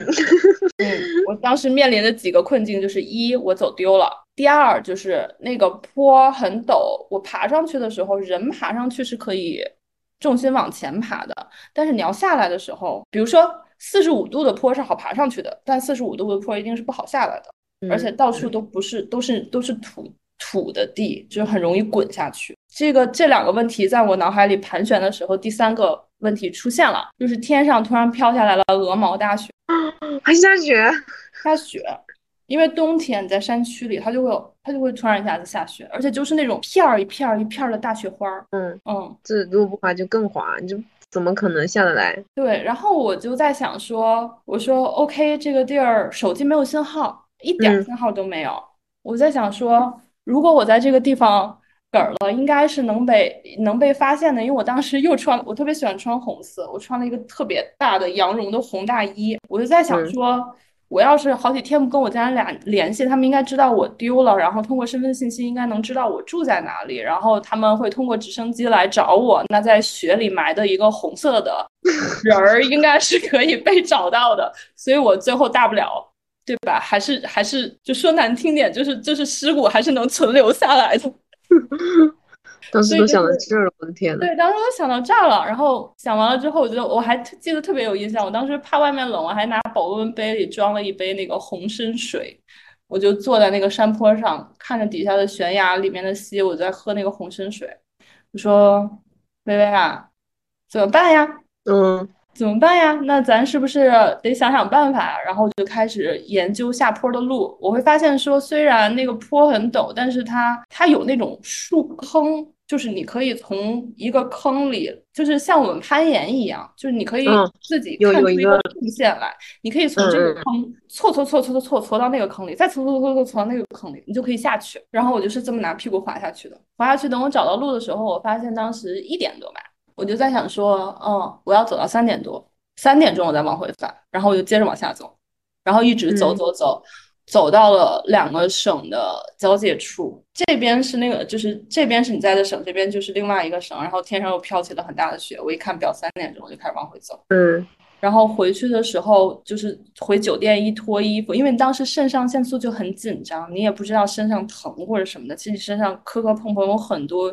嗯，我当时面临的几个困境就是：一，我走丢了；第二，就是那个坡很陡，我爬上去的时候，人爬上去是可以重心往前爬的，但是你要下来的时候，比如说四十五度的坡是好爬上去的，但四十五度的坡一定是不好下来的，而且到处都不是，都是都是土土的地，就是很容易滚下去。这个这两个问题在我脑海里盘旋的时候，第三个问题出现了，就是天上突然飘下来了鹅毛大雪。还下雪，下雪，因为冬天你在山区里，它就会有，它就会突然一下子下雪，而且就是那种片儿一片儿一片儿的大雪花儿。嗯嗯，这如果不滑就更滑，你就怎么可能下得来？对。然后我就在想说，我说 OK，这个地儿手机没有信号，一点嗯信号都没有。我在想说，如果我在这个地方梗儿了，应该是能被能被发现的，因为我当时又穿，我特别喜欢穿红色，我穿了一个特别大的羊绒的红大衣，我就在想嗯说。我要是好几天不跟我家人俩联系，他们应该知道我丢了，然后通过身份信息应该能知道我住在哪里，然后他们会通过直升机来找我。那在雪里埋的一个红色的 人儿，应该是可以被找到的。所以我最后大不了，对吧？还是还是就说难听点，就是就是尸骨还是能存留下来的。当时都想到这儿了，我的天呐。对，当时都想到这儿了，然后想完了之后，我觉得我还记得特别有印象。我当时怕外面冷，我还拿保温杯里装了一杯那个红参水，我就坐在那个山坡上，看着底下的悬崖里面的溪，我在喝那个红参水。我说：“薇薇啊，怎么办呀？嗯怎么办呀？那咱是不是得想想办法？然后就开始研究下坡的路。我会发现说，虽然那个坡很陡，但是它它有那种树坑，就是你可以从一个坑里，就是像我们攀岩一样，就是你可以嗯自己看出一个有有一个路线来，你可以从这个坑错错错错错错错到那个坑里，再错错错错错到那个坑里，你就可以下去。然后我就是这么拿屁股滑下去的。滑下去，等我找到路的时候，我发现当时一点多吧。我就在想说，嗯，我要走到三点多，三点钟我再往回返，然后我就接着往下走，然后一直走嗯。走走，走到了两个省的交界处，这边是那个，就是这边是你在的省，这边就是另外一个省，然后天上又飘起了很大的雪，我一看表三点钟，我就开始往回走。嗯。然后回去的时候，就是回酒店一脱衣服，因为你当时肾上腺素就很紧张，你也不知道身上疼或者什么的，其实你身上磕磕碰碰有很多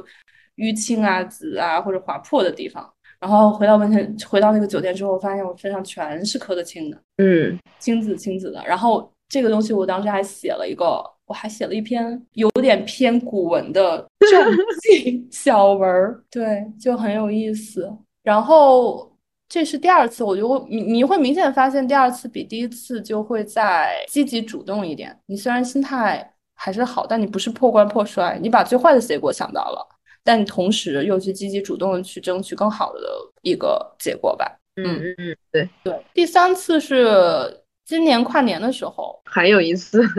淤青啊、紫啊或者划破的地方。然后回到温泉，回到那个酒店之后，发现我身上全是磕的青的，嗯青紫青紫的。然后这个东西我当时还写了一个，我还写了一篇有点偏古文的 传记小文儿，对，就很有意思。然后这是第二次，我就会你你会明显发现第二次比第一次就会再积极主动一点。你虽然心态还是好，但你不是破罐破摔，你把最坏的结果想到了，但同时又去积极主动的去争取更好的一个结果吧。嗯嗯嗯，对，对，第三次是今年跨年的时候，还有一次，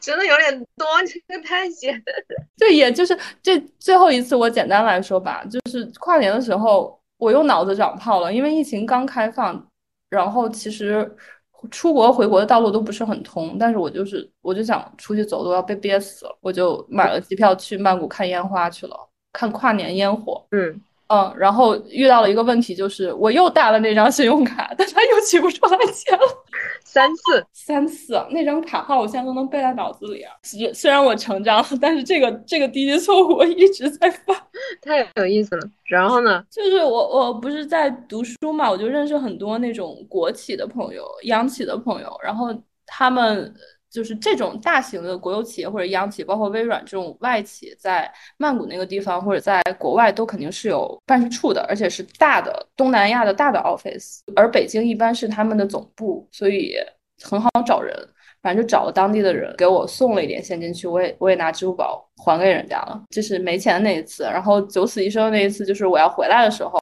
真的有点多，这个太险。对，也就是这最后一次，我简单来说吧，就是跨年的时候，我又脑子长泡了，因为疫情刚开放，然后其实出国回国的道路都不是很通，但是我就是我就想出去走走，要被憋死了，我就买了机票去曼谷看烟花去了，看跨年烟火。嗯嗯，然后遇到了一个问题，就是我又带了那张信用卡，但它又取不出来钱了。三次，三次，那张卡号我现在都能背在脑子里啊。虽虽然我成长了，但是这个这个低级错误我一直在犯。太有意思了。然后呢？就是我我不是在读书嘛，我就认识很多那种国企的朋友、央企的朋友，然后他们就是这种大型的国有企业或者央企，包括微软这种外企，在曼谷那个地方或者在国外都肯定是有办事处的，而且是大的东南亚的大的 office，而北京一般是他们的总部，所以很好找人。反正就找了当地的人给我送了一点现金去，我也我也拿支付宝还给人家了。就是没钱的那一次，然后九死一生的那一次就是我要回来的时候，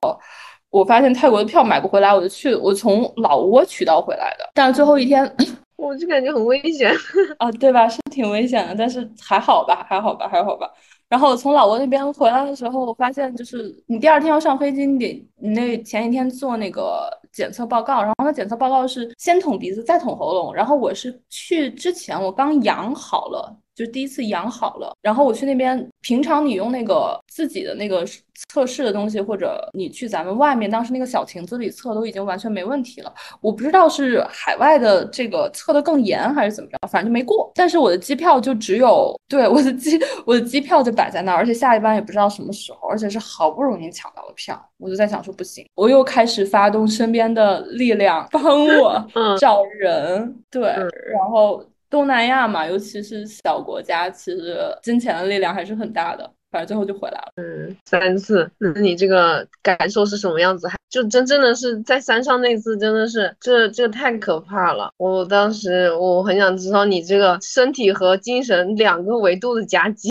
我发现泰国的票买不回来，我就去我从老挝取道回来的，但是最后一天。我就感觉很危险 啊，对吧？是挺危险的，但是还好吧，还好吧，还好吧。然后从老挝那边回来的时候，我发现就是你第二天要上飞机，你得你那前一天做那个检测报告，然后那检测报告是先捅鼻子再捅喉咙，然后我是去之前我刚养好了。就第一次养好了，然后我去那边。平常你用那个自己的那个测试的东西，或者你去咱们外面当时那个小亭子里测，都已经完全没问题了。我不知道是海外的这个测的更严还是怎么着，反正就没过。但是我的机票就只有对我的机我的机票就摆在那儿，而且下一班也不知道什么时候，而且是好不容易抢到的票。我就在想说不行，我又开始发动身边的力量帮我找人，对，然后。东南亚嘛，尤其是小国家，其实金钱的力量还是很大的。反正最后就回来了。嗯，三次，那你这个感受是什么样子？还就真正的是在山上那次，真的是这这太可怕了。我当时我很想知道你这个身体和精神两个维度的夹击。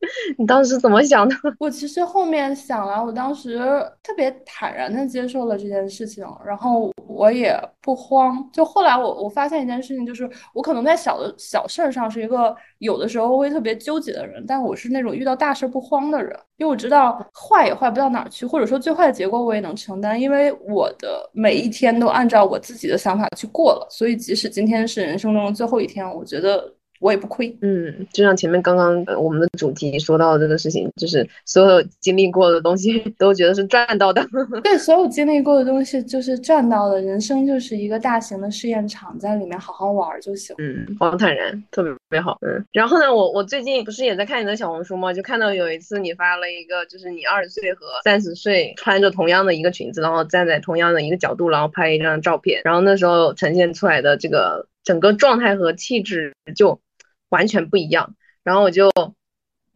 你当时怎么想的？我其实后面想了，我当时特别坦然的接受了这件事情，然后我也不慌。就后来我我发现一件事情，就是我可能在小的小事儿上是一个有的时候会特别纠结的人，但我是那种遇到大事不慌的人，因为我知道坏也坏不到哪儿去，或者说最坏的结果我也能承担，因为我的每一天都按照我自己的想法去过了，所以即使今天是人生中的最后一天，我觉得。我也不亏，嗯，就像前面刚刚我们的主题说到的这个事情，就是所有经历过的东西 都觉得是赚到的。对，所有经历过的东西就是赚到的。人生就是一个大型的试验场，在里面好好玩就行。嗯，王坦然，特别特别好。嗯，然后呢，我我最近不是也在看你的小红书吗？就看到有一次你发了一个，就是你二十岁和三十岁穿着同样的一个裙子，然后站在同样的一个角度，然后拍一张照片，然后那时候呈现出来的这个整个状态和气质就。完全不一样，然后我就。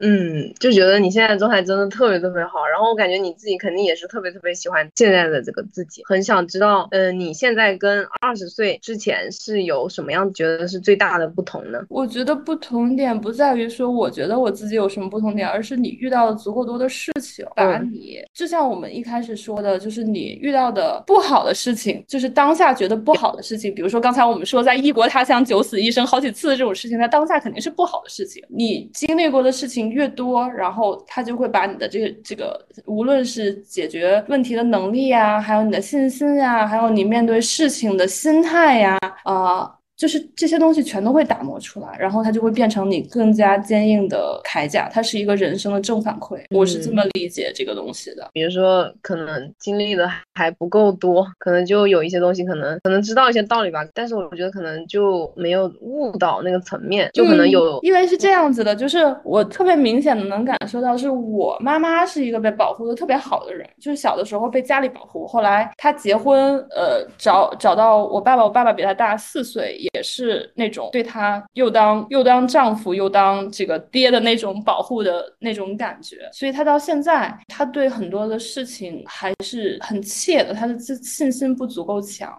嗯，就觉得你现在状态真的特别特别好，然后我感觉你自己肯定也是特别特别喜欢现在的这个自己，很想知道，嗯，你现在跟二十岁之前是有什么样觉得是最大的不同呢？我觉得不同点不在于说我觉得我自己有什么不同点，而是你遇到了足够多的事情，把你就像我们一开始说的，就是你遇到的不好的事情，就是当下觉得不好的事情，比如说刚才我们说在异国他乡九死一生好几次的这种事情，在当下肯定是不好的事情，你经历过的事情。越多，然后他就会把你的这个这个，无论是解决问题的能力呀，还有你的信心呀，还有你面对事情的心态呀，啊。就是这些东西全都会打磨出来，然后它就会变成你更加坚硬的铠甲。它是一个人生的正反馈，我是这么理解这个东西的。比如说，可能经历的还不够多，可能就有一些东西，可能可能知道一些道理吧，但是我觉得可能就没有悟到那个层面，就可能有。因为是这样子的，就是我特别明显的能感受到，是我妈妈是一个被保护的特别好的人，就是小的时候被家里保护，后来她结婚，呃，找找到我爸爸，我爸爸比她大四岁。也是那种对他又当又当丈夫又当这个爹的那种保护的那种感觉，所以他到现在他对很多的事情还是很怯的，他的自信心不足够强。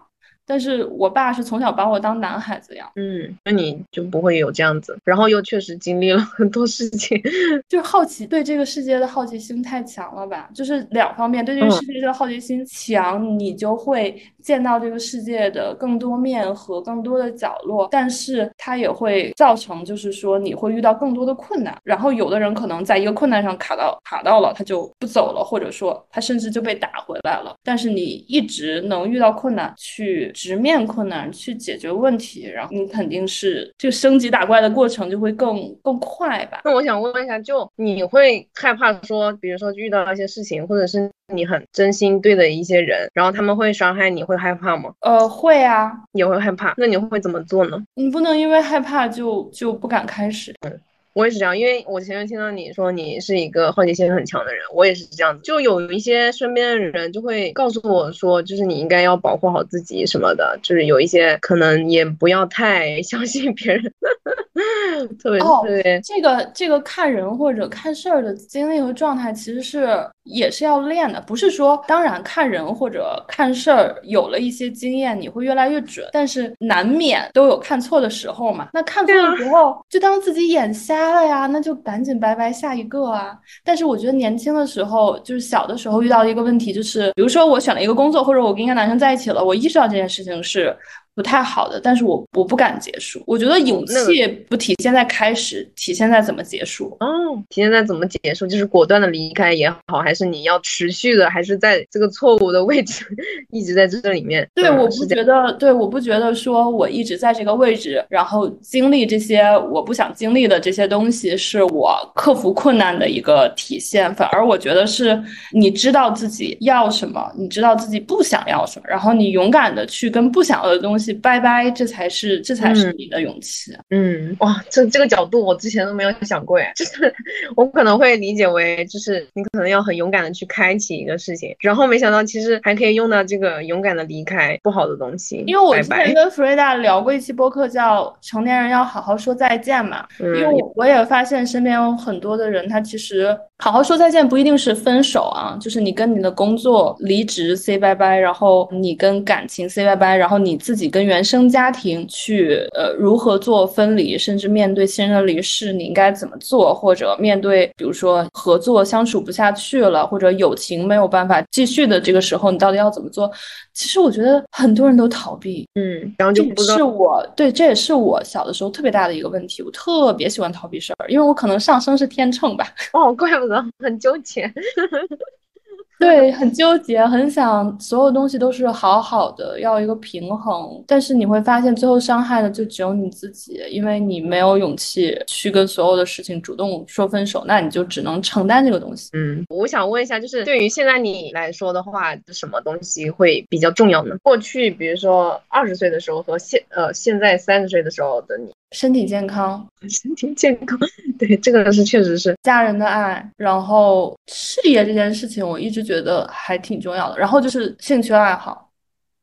但是我爸是从小把我当男孩子养，嗯，那你就不会有这样子，然后又确实经历了很多事情，就好奇对这个世界的好奇心太强了吧？就是两方面，对这个世界的好奇心强，你就会。见到这个世界的更多面和更多的角落，但是它也会造成，就是说你会遇到更多的困难。然后有的人可能在一个困难上卡到卡到了，他就不走了，或者说他甚至就被打回来了。但是你一直能遇到困难，去直面困难，去解决问题，然后你肯定是就升级打怪的过程就会更更快吧。那我想问一下，就你会害怕说，比如说遇到一些事情，或者是。你很真心对的一些人，然后他们会伤害你，会害怕吗？呃，会啊，也会害怕。那你会怎么做呢？你不能因为害怕就就不敢开始。嗯，我也是这样，因为我前面听到你说你是一个好奇心很强的人，我也是这样子。就有一些身边的人就会告诉我说，就是你应该要保护好自己什么的，就是有一些可能也不要太相信别人。特别哦特别，这个这个看人或者看事儿的经历和状态，其实是也是要练的，不是说当然看人或者看事儿有了一些经验，你会越来越准，但是难免都有看错的时候嘛。那看错的时候，就当自己眼瞎了呀，那就赶紧拜拜下一个啊。但是我觉得年轻的时候，就是小的时候遇到一个问题，就是比如说我选了一个工作，或者我跟一个男生在一起了，我意识到这件事情是不太好的，但是我我不敢结束。我觉得勇气不体现在开始，体现在怎么结束。哦，体现在怎么结束，就是果断的离开也好，还是你要持续的，还是在这个错误的位置 一直在这里面。对，我不觉得，对，我不觉得说我一直在这个位置，然后经历这些我不想经历的这些东西，是我克服困难的一个体现。反而我觉得是你知道自己要什么，你知道自己不想要什么，然后你勇敢的去跟不想要的东西拜拜，这才是这才是嗯你的勇气。嗯，哇，这这个角度我之前都没有想过哎，就是 我可能会理解为，就是你可能要很勇敢的去开启一个事情，然后没想到其实还可以用到这个勇敢的离开不好的东西，因为我之前。跟弗瑞达聊过一期播客，叫《成年人要好好说再见》嘛。因为嗯，我我也发现身边有很多的人，他其实好好说再见不一定是分手啊，就是你跟你的工作离职 say 拜拜，然后你跟感情 say 拜拜，然后你自己跟原生家庭去呃如何做分离，甚至面对亲人的离世，你应该怎么做，或者面对比如说合作相处不下去了，或者友情没有办法继续的这个时候，你到底要怎么做？其实我觉得很多人都逃避，嗯，然后就不知道，我对，这也是我小的时候特别大的一个问题。我特别喜欢逃避事儿，因为我可能上升是天秤吧，哦，怪不得很纠结。对，很纠结，很想所有东西都是好好的，要一个平衡。但是你会发现，最后伤害的就只有你自己，因为你没有勇气去跟所有的事情主动说分手，那你就只能承担这个东西。嗯，我想问一下，就是对于现在你来说的话，什么东西会比较重要呢？过去，比如说二十岁的时候和现呃现在三十岁的时候的你，身体健康，身体健康，对，这个是确实是，家人的爱，然后事业这件事情，我一直觉得还挺重要的。然后就是兴趣爱好，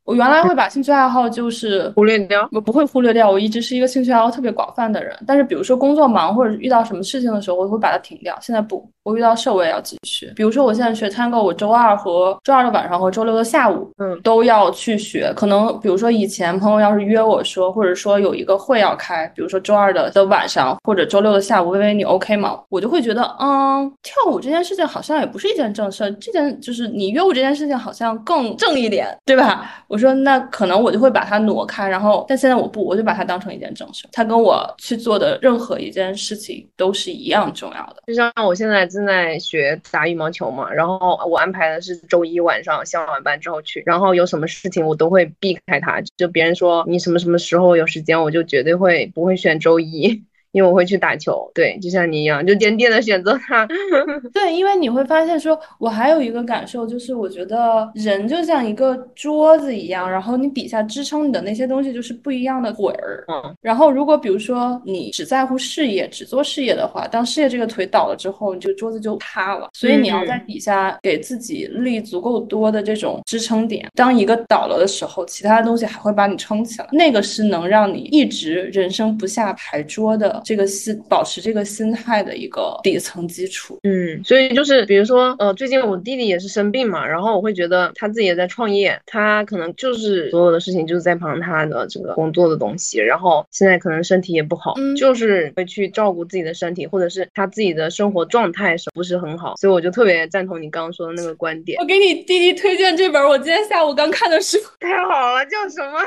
我原来会把兴趣爱好就是忽略掉。我不会忽略掉，我一直是一个兴趣爱好特别广泛的人。但是比如说工作忙或者遇到什么事情的时候，我会把它停掉。现在不，我遇到事儿我也要继续。比如说我现在学 Tango，我周二和周二的晚上和周六的下午，嗯都要去学。可能比如说以前朋友要是约我说，或者说有一个会要开，比如说周二的的晚上或者周六的下午，微微你 OK 吗？我就会觉得，嗯，跳舞这件事情好像也不是一件正事儿，这件就是你约我这件事情好像更正一点，对吧？我说那可能我就会把它挪开，然后但现在我不，我就把它当成一件正事。它跟我去做的任何一件事情都是一样重要的。就像我现在正在学打羽毛球嘛，然后我安排的是周一晚上下完班之后去，然后有什么事情我都会避开它。就别人说你什么什么时候有时间，我就绝对会不会选周一，因为我会去打球。对，就像你一样，就坚定的选择它。对，因为你会发现说，我还有一个感受就是，我觉得人就像一个桌子一样，然后你底下支撑你的那些东西就是不一样的腿儿。嗯然后如果比如说你只在乎事业，只做事业的话，当事业这个腿倒了之后，你这个桌子就塌了。所以你要在嗯底下给自己立足够多的这种支撑点，当一个倒了的时候，其他的东西还会把你撑起来。那个是能让你一直人生不下牌桌的这个心，保持这个心态的一个底层基础。嗯，所以就是比如说，呃，最近我弟弟也是生病嘛，然后我会觉得他自己也在创业，他可能就是所有的事情就是在忙他的这个工作的东西，然后现在可能身体也不好，嗯就是会去照顾自己的身体，或者是他自己的生活状态是不是很好，所以我就特别赞同你刚刚说的那个观点我，给你弟弟推荐这本，我今天下午刚看的书，太好了，叫什么？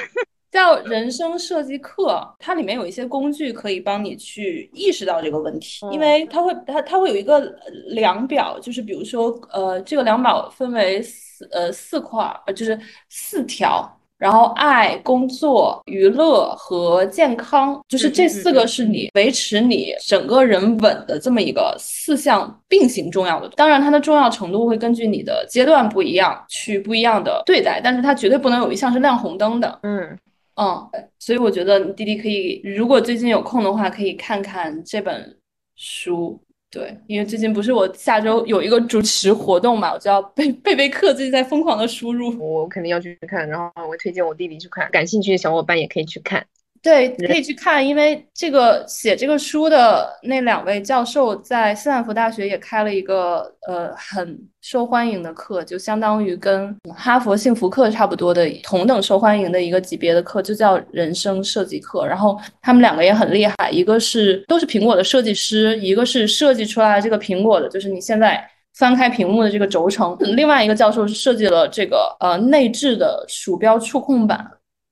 叫《人生设计课》，它里面有一些工具可以帮你去意识到这个问题，因嗯为它会它它会有一个呃量表，就是比如说呃，这个量表分为四呃四块儿，呃就是四条。然后，爱、工作、娱乐和健康，就是这四个是你维持你整个人稳的这么一个四项并行重要的。当然，它的重要程度会根据你的阶段不一样去不一样的对待，但是它绝对不能有一项是亮红灯的。嗯嗯，所以我觉得你弟弟可以，如果最近有空的话，可以看看这本书。对，因为最近不是我下周有一个主持活动嘛，我就要背背背课，最近在疯狂的输入。我肯定要去看，然后我推荐我弟弟去看，感兴趣的小伙伴也可以去看。对，可以去看，因为这个写这个书的那两位教授在斯坦福大学也开了一个呃很受欢迎的课，就相当于跟哈佛幸福课差不多的同等受欢迎的一个级别的课，就叫人生设计课。然后他们两个也很厉害，一个是都是苹果的设计师，一个是设计出来这个苹果的，就是你现在翻开屏幕的这个轴承。另外一个教授是设计了这个呃内置的鼠标触控板。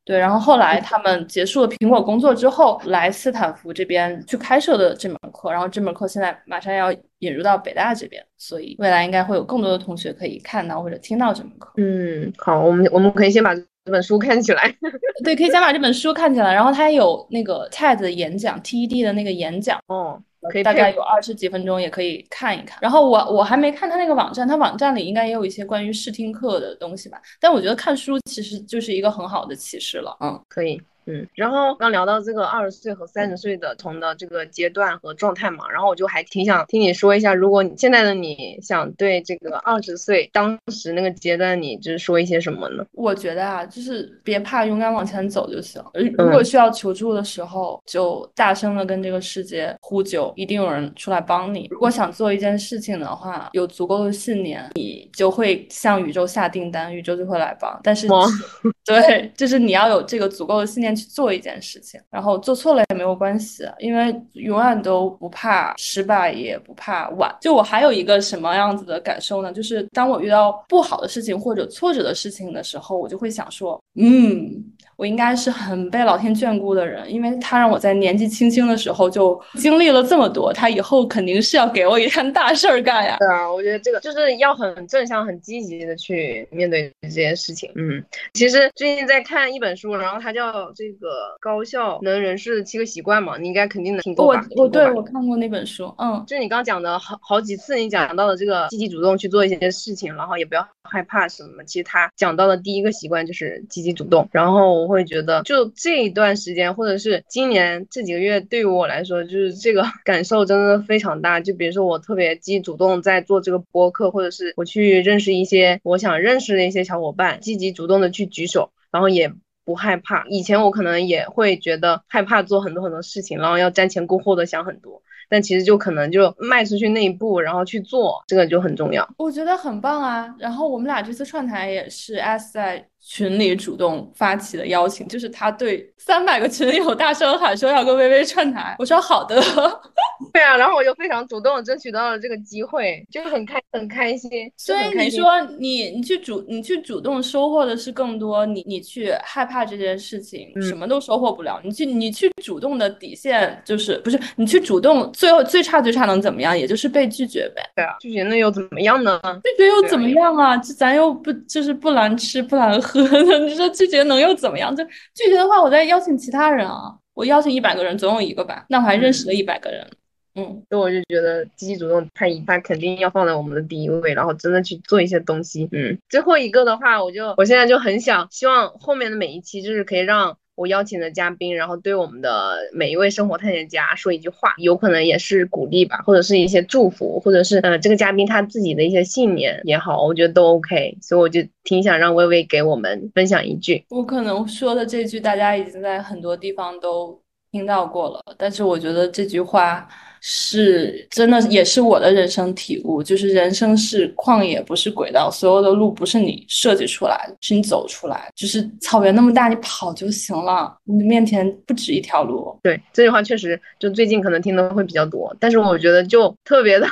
对，然后后来他们结束了苹果工作之后，来斯坦福这边去开设的这门课，然后这门课现在马上要引入到北大这边，所以未来应该会有更多的同学可以看到或者听到这门课。嗯，好，我们我们可以先把这本书看起来。对，可以先把这本书看起来，然后他有那个 TED 的演讲，TED 的那个演讲。哦。可以大概有二十几分钟，也可以看一看。然后我我还没看他那个网站，他网站里应该也有一些关于试听课的东西吧。但我觉得看书其实就是一个很好的启示了。嗯，可以。嗯，然后刚聊到这个二十岁和三十岁的同的这个阶段和状态嘛，然后我就还挺想听你说一下，如果你现在的你想对这个二十岁当时那个阶段你就是说一些什么呢？我觉得啊，就是别怕，勇敢往前走就行。如果需要求助的时候，就大声的跟这个世界呼救，一定有人出来帮你。如果想做一件事情的话，有足够的信念，你就会向宇宙下订单，宇宙就会来帮。但是，对，就是你要有这个足够的信念。去做一件事情，然后做错了也没有关系，因为永远都不怕失败，也不怕晚。就我还有一个什么样子的感受呢？就是当我遇到不好的事情或者挫折的事情的时候，我就会想说，嗯。我应该是很被老天眷顾的人，因为他让我在年纪轻轻的时候就经历了这么多，他以后肯定是要给我一摊大事儿干呀。对啊，我觉得这个就是要很正向、很积极的去面对这件事情。嗯，其实最近在看一本书，然后它叫这个高效能人士的七个习惯嘛，你应该肯定能听过吧？我我对我看过那本书，嗯，就是你刚刚讲的好好几次，你讲到的这个积极主动去做一些事情，然后也不要害怕什么。其实他讲到的第一个习惯就是积极主动，然后。我会觉得，就这一段时间，或者是今年这几个月，对于我来说，就是这个 感受真的非常大。就比如说，我特别积极主动在做这个播客，或者是我去认识一些我想认识的一些小伙伴，积极主动的去举手，然后也不害怕。以前我可能也会觉得害怕做很多很多事情，然后要瞻前顾后的想很多。但其实就可能就迈出去那一步，然后去做，这个就很重要。我觉得很棒啊。然后我们俩这次串台也是 S 在群里主动发起的邀请，就是他对三百个群友大声喊说要跟微微串台，我说好的。对啊，然后我就非常主动争取到了这个机会，就很开很开心。所以你说你你去主你去主动收获的是更多，你你去害怕这件事情什么都收获不了。你去你去主动的底线就是不是你去主动。最后最差最差能怎么样？也就是被拒绝呗。对啊，拒绝那又怎么样呢？拒绝又怎么样啊？这咱又不就是不难吃不难喝的？你说拒绝能又怎么样？就拒绝的话，我再邀请其他人啊。我邀请一百个人，总有一个吧？那我还认识了一百个人。嗯，所以我就觉得积极主动，他他肯定要放在我们的第一位，然后真的去做一些东西。嗯，最后一个的话，我就我现在就很想希望后面的每一期就是可以让。我邀请的嘉宾，然后对我们的每一位生活探险家说一句话，有可能也是鼓励吧，或者是一些祝福，或者是呃这个嘉宾他自己的一些信念也好，我觉得都 OK。所以我就挺想让微微给我们分享一句。我可能说的这句，大家已经在很多地方都听到过了，但是我觉得这句话。是真的，也是我的人生体悟，就是人生是旷野，不是轨道，所有的路不是你设计出来的，是你走出来。就是草原那么大，你跑就行了，你面前不止一条路。对，这句话确实，就最近可能听的会比较多，但是我觉得就特别的。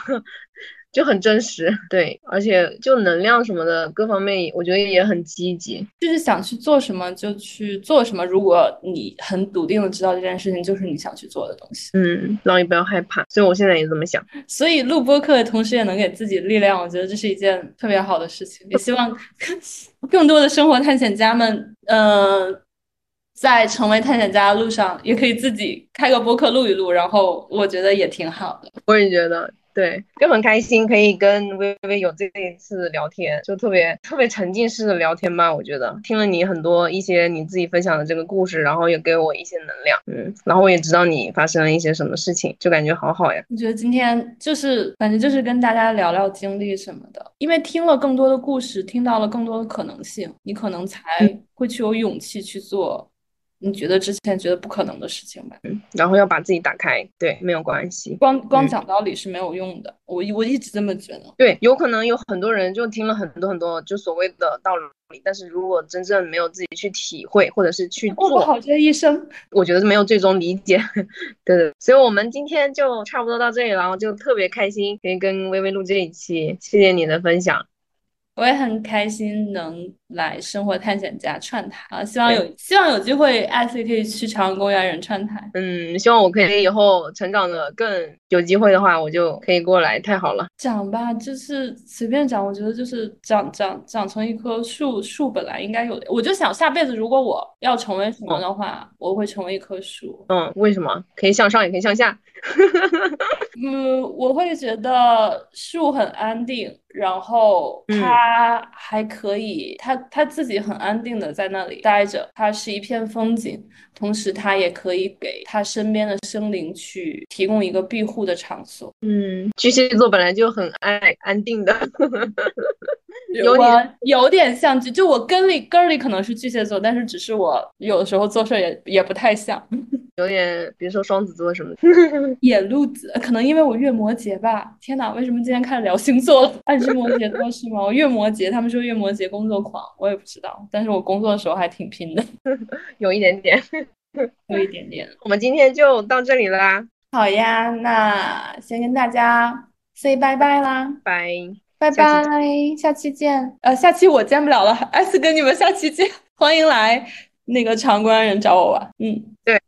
就很真实，对，而且就能量什么的各方面，我觉得也很积极，就是想去做什么就去做什么。如果你很笃定的知道这件事情就是你想去做的东西，嗯，然后也不要害怕。所以我现在也这么想。所以录播课的同时也能给自己力量，我觉得这是一件特别好的事情。也希望更 多的生活探险家们，嗯，在成为探险家的路上，也可以自己开个播客录一录，然后我觉得也挺好的。我也觉得。对，就很开心可以跟微微有这一次聊天，就特别特别沉浸式的聊天吧。我觉得听了你很多一些你自己分享的这个故事，然后也给我一些能量，嗯，然后我也知道你发生了一些什么事情，就感觉好好呀。我觉得今天就是反正就是跟大家聊聊经历什么的，因为听了更多的故事，听到了更多的可能性，你可能才会去有勇气去做。你觉得之前觉得不可能的事情吧。嗯，然后要把自己打开，对，没有关系。光光嗯讲道理是没有用的，我我一直这么觉得。对，有可能有很多人就听了很多很多就所谓的道理，但是如果真正没有自己去体会或者是去做，过不好这一生。我觉得是没有最终理解。对对，所以我们今天就差不多到这里了，然后就特别开心可以跟微微录这一期，谢谢你的分享。我也很开心能来生活探险家串台啊！希望有希望有机会，艾斯可以去朝阳公园人串台。嗯，希望我可以以后成长的更有机会的话，我就可以过来，太好了。长吧，就是随便长，我觉得就是长长长成一棵树，树本来应该有的。我就想下辈子如果我要成为什么的话，我会成为一棵树。嗯，为什么？可以向上，也可以向下。嗯，我会觉得树很安定，然后嗯它还可以，它他自己很安定的在那里待着，它是一片风景，同时它也可以给他身边的生灵去提供一个庇护的场所。嗯，巨蟹座本来就很爱安定的。有点有点像，就就我根里根儿里可能是巨蟹座，但是只是我有的时候做事儿也也不太像 有点，比如说双子座什么的。野路子，可能因为我月摩羯吧。天哪，为什么今天开始聊星座了？暗示摩羯座是吗？我月摩羯，他们说月摩羯工作狂，我也不知道，但是我工作的时候还挺拼的，有一点点。有一点点。我们今天就到这里啦，好呀，那先跟大家 say 拜拜啦，拜。拜拜，下期见。呃，下期我见不了了，艾斯跟你们下期见，欢迎来那个长关人找我玩。嗯。对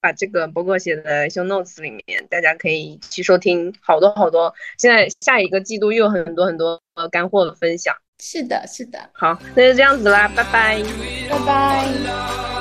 把这个博客写在 show notes 里面，大家可以去收听好多好多。现在下一个季度又有很多很多呃干货的分享。是的，是的，好，那就这样子啦，拜拜。拜拜。love.